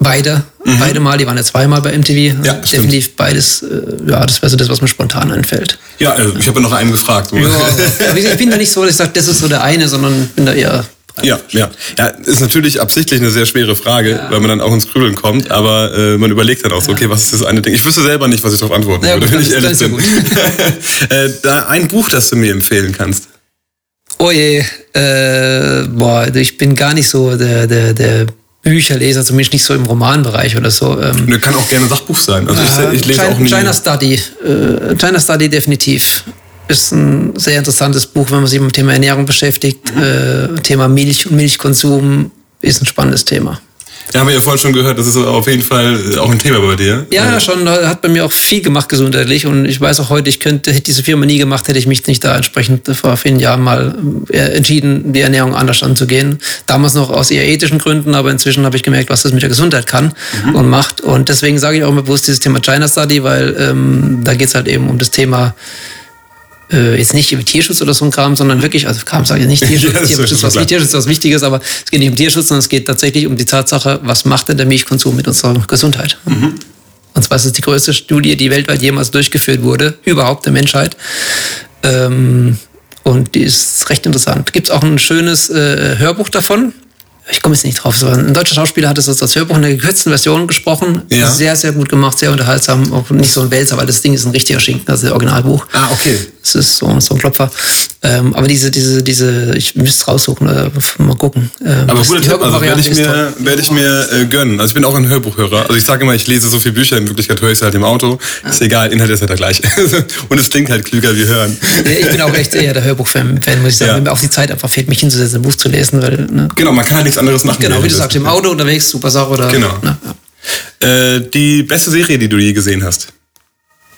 Beide, mhm. beide Mal, die waren ja zweimal bei MTV. Ja, Definitiv stimmt. beides, äh, ja, das wäre so das, was mir spontan einfällt. Ja, äh, ich habe ja noch einen gefragt. Ja, *laughs* ich bin da nicht so, dass ich sage, das ist so der eine, sondern bin da eher ja, ja. Ja, ist natürlich absichtlich eine sehr schwere Frage, ja. weil man dann auch ins Grübeln kommt, aber äh, man überlegt dann auch so, okay, was ist das eine Ding? Ich wüsste selber nicht, was ich darauf antworten ja, würde, wenn ich ehrlich bin. *laughs* äh, da ein Buch, das du mir empfehlen kannst. Oh je, äh, boah, ich bin gar nicht so der, der, der Bücherleser, zumindest nicht so im Romanbereich oder so. Ähm, kann auch gerne Sachbuch sein. Also ich, ich lese China, auch nie. China Study, äh, China Study definitiv ist ein sehr interessantes Buch, wenn man sich mit dem Thema Ernährung beschäftigt. Mhm. Äh, Thema Milch und Milchkonsum ist ein spannendes Thema. Ja, haben wir ja vorhin schon gehört, das ist auf jeden Fall auch ein Thema bei dir. Ja, ja, schon. Hat bei mir auch viel gemacht gesundheitlich. Und ich weiß auch heute, ich könnte, hätte diese Firma nie gemacht, hätte ich mich nicht da entsprechend vor vielen Jahren mal äh, entschieden, die Ernährung anders anzugehen. Damals noch aus eher ethischen Gründen, aber inzwischen habe ich gemerkt, was das mit der Gesundheit kann mhm. und macht. Und deswegen sage ich auch bewusst dieses Thema China Study, weil ähm, da geht es halt eben um das Thema äh, jetzt nicht im Tierschutz oder so ein Kram, sondern wirklich, also Kram sage ich nicht, *laughs* Tierschutz, ja, Tierschutz, ist was, Tierschutz ist was Wichtiges, aber es geht nicht um Tierschutz, sondern es geht tatsächlich um die Tatsache, was macht denn der Milchkonsum mit unserer Gesundheit? Mhm. Und zwar ist es die größte Studie, die weltweit jemals durchgeführt wurde, überhaupt der Menschheit. Ähm, und die ist recht interessant. Gibt es auch ein schönes äh, Hörbuch davon, ich komme jetzt nicht drauf, ein deutscher Schauspieler hat es als Hörbuch in der gekürzten Version gesprochen. Ja. Sehr, sehr gut gemacht, sehr unterhaltsam. Auch nicht so ein Wälzer, weil das Ding ist ein richtiger Schinken, also das Originalbuch. Ah, okay. Das ist so, so ein Klopfer. Ähm, aber diese, diese, diese, ich müsste es raussuchen, äh, mal gucken. Ähm, aber guter Tipp, also werde ich mir, werde ich mir äh, gönnen. Also ich bin auch ein Hörbuchhörer. Also ich sage immer, ich lese so viele Bücher, in Wirklichkeit höre ich sie halt im Auto. Ah. Ist egal, Inhalt ist halt der gleiche. *laughs* Und es klingt halt klüger wie hören. Ich bin auch echt eher der Hörbuchfan, muss ich sagen. Ja. Wenn mir auch die Zeit einfach fehlt, mich hinzusetzen, ein Buch zu lesen. Weil, ne? Genau, man kann halt nichts anderes machen. Genau, wie du sagst, im Auto unterwegs, super Sache. Oder, genau. Ne? Ja. Äh, die beste Serie, die du je gesehen hast?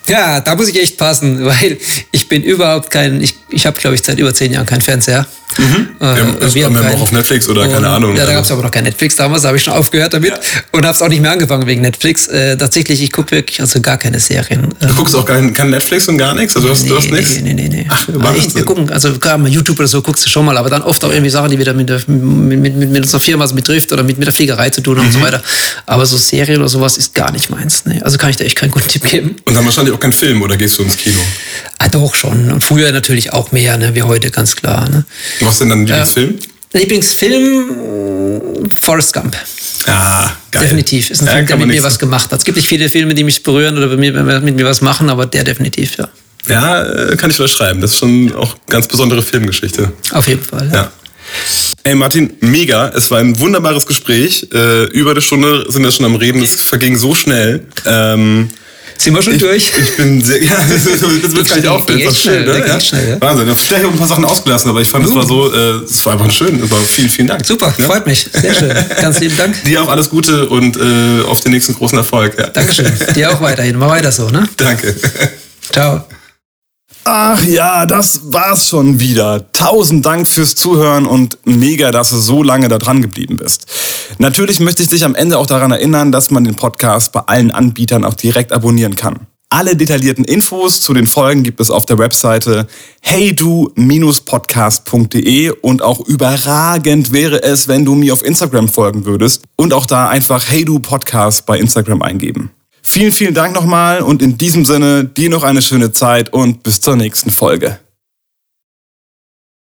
Ja, da muss ich echt passen, *laughs* weil ich bin überhaupt kein, ich, ich habe glaube ich seit über zehn Jahren keinen Fernseher. Mhm. Äh, wir, wir haben auch auf Netflix oder und, keine Ahnung. Ja, da gab es aber noch kein Netflix damals, da habe ich schon aufgehört damit ja. und habe es auch nicht mehr angefangen wegen Netflix. Äh, tatsächlich, ich gucke wirklich also gar keine Serien. Du guckst auch kein, kein Netflix und gar nichts? Also du hast, nee, du hast nichts? Nee, nee, nee. nee. Ach, ich, wir gucken, also klar, mal YouTube oder so guckst du schon mal, aber dann oft auch irgendwie Sachen, die wieder mit, der, mit, mit, mit unserer Firma betrifft oder mit, mit der Fliegerei zu tun mhm. und so weiter. Aber so Serien oder sowas ist gar nicht meins. Nee. Also kann ich da echt keinen guten Tipp geben. Und dann wahrscheinlich auch kein Film oder gehst du ins Kino? Ah, doch schon. Und früher natürlich auch mehr, ne, wie heute, ganz klar. Ne? Was denn dein Lieblingsfilm? Äh, Lieblingsfilm Forrest Gump. Ah, geil. Definitiv. Ist ein ja, Film, der mit mir was gemacht hat. Es gibt nicht viele Filme, die mich berühren oder mit mir, mit mir was machen, aber der definitiv, ja. Ja, äh, kann ich schreiben. Das ist schon auch ganz besondere Filmgeschichte. Auf jeden Fall. Ja. ja. Ey Martin, mega. Es war ein wunderbares Gespräch. Äh, über eine Stunde sind wir schon am Reden. Es verging so schnell. Ähm, sind wir schon ich, durch? *laughs* Ich bin sehr, ja, das, das wird gleich auffällen. Das schnell, ne? ja? schnell, ja? Wahnsinn. Ja, vielleicht auch ein paar Sachen ausgelassen, aber ich fand, es war so, äh, es war einfach schön. Aber vielen, vielen Dank. Super, ja? freut mich. Sehr schön. Ganz lieben Dank. *laughs* Dir auch alles Gute und äh, auf den nächsten großen Erfolg. Ja. Dankeschön. Dir auch weiterhin. Mal weiter so, ne? Danke. Ciao. Ach ja, das war's schon wieder. Tausend Dank fürs Zuhören und mega, dass du so lange da dran geblieben bist. Natürlich möchte ich dich am Ende auch daran erinnern, dass man den Podcast bei allen Anbietern auch direkt abonnieren kann. Alle detaillierten Infos zu den Folgen gibt es auf der Webseite heydu-podcast.de und auch überragend wäre es, wenn du mir auf Instagram folgen würdest und auch da einfach heydu podcast bei Instagram eingeben. Vielen, vielen Dank nochmal und in diesem Sinne dir noch eine schöne Zeit und bis zur nächsten Folge.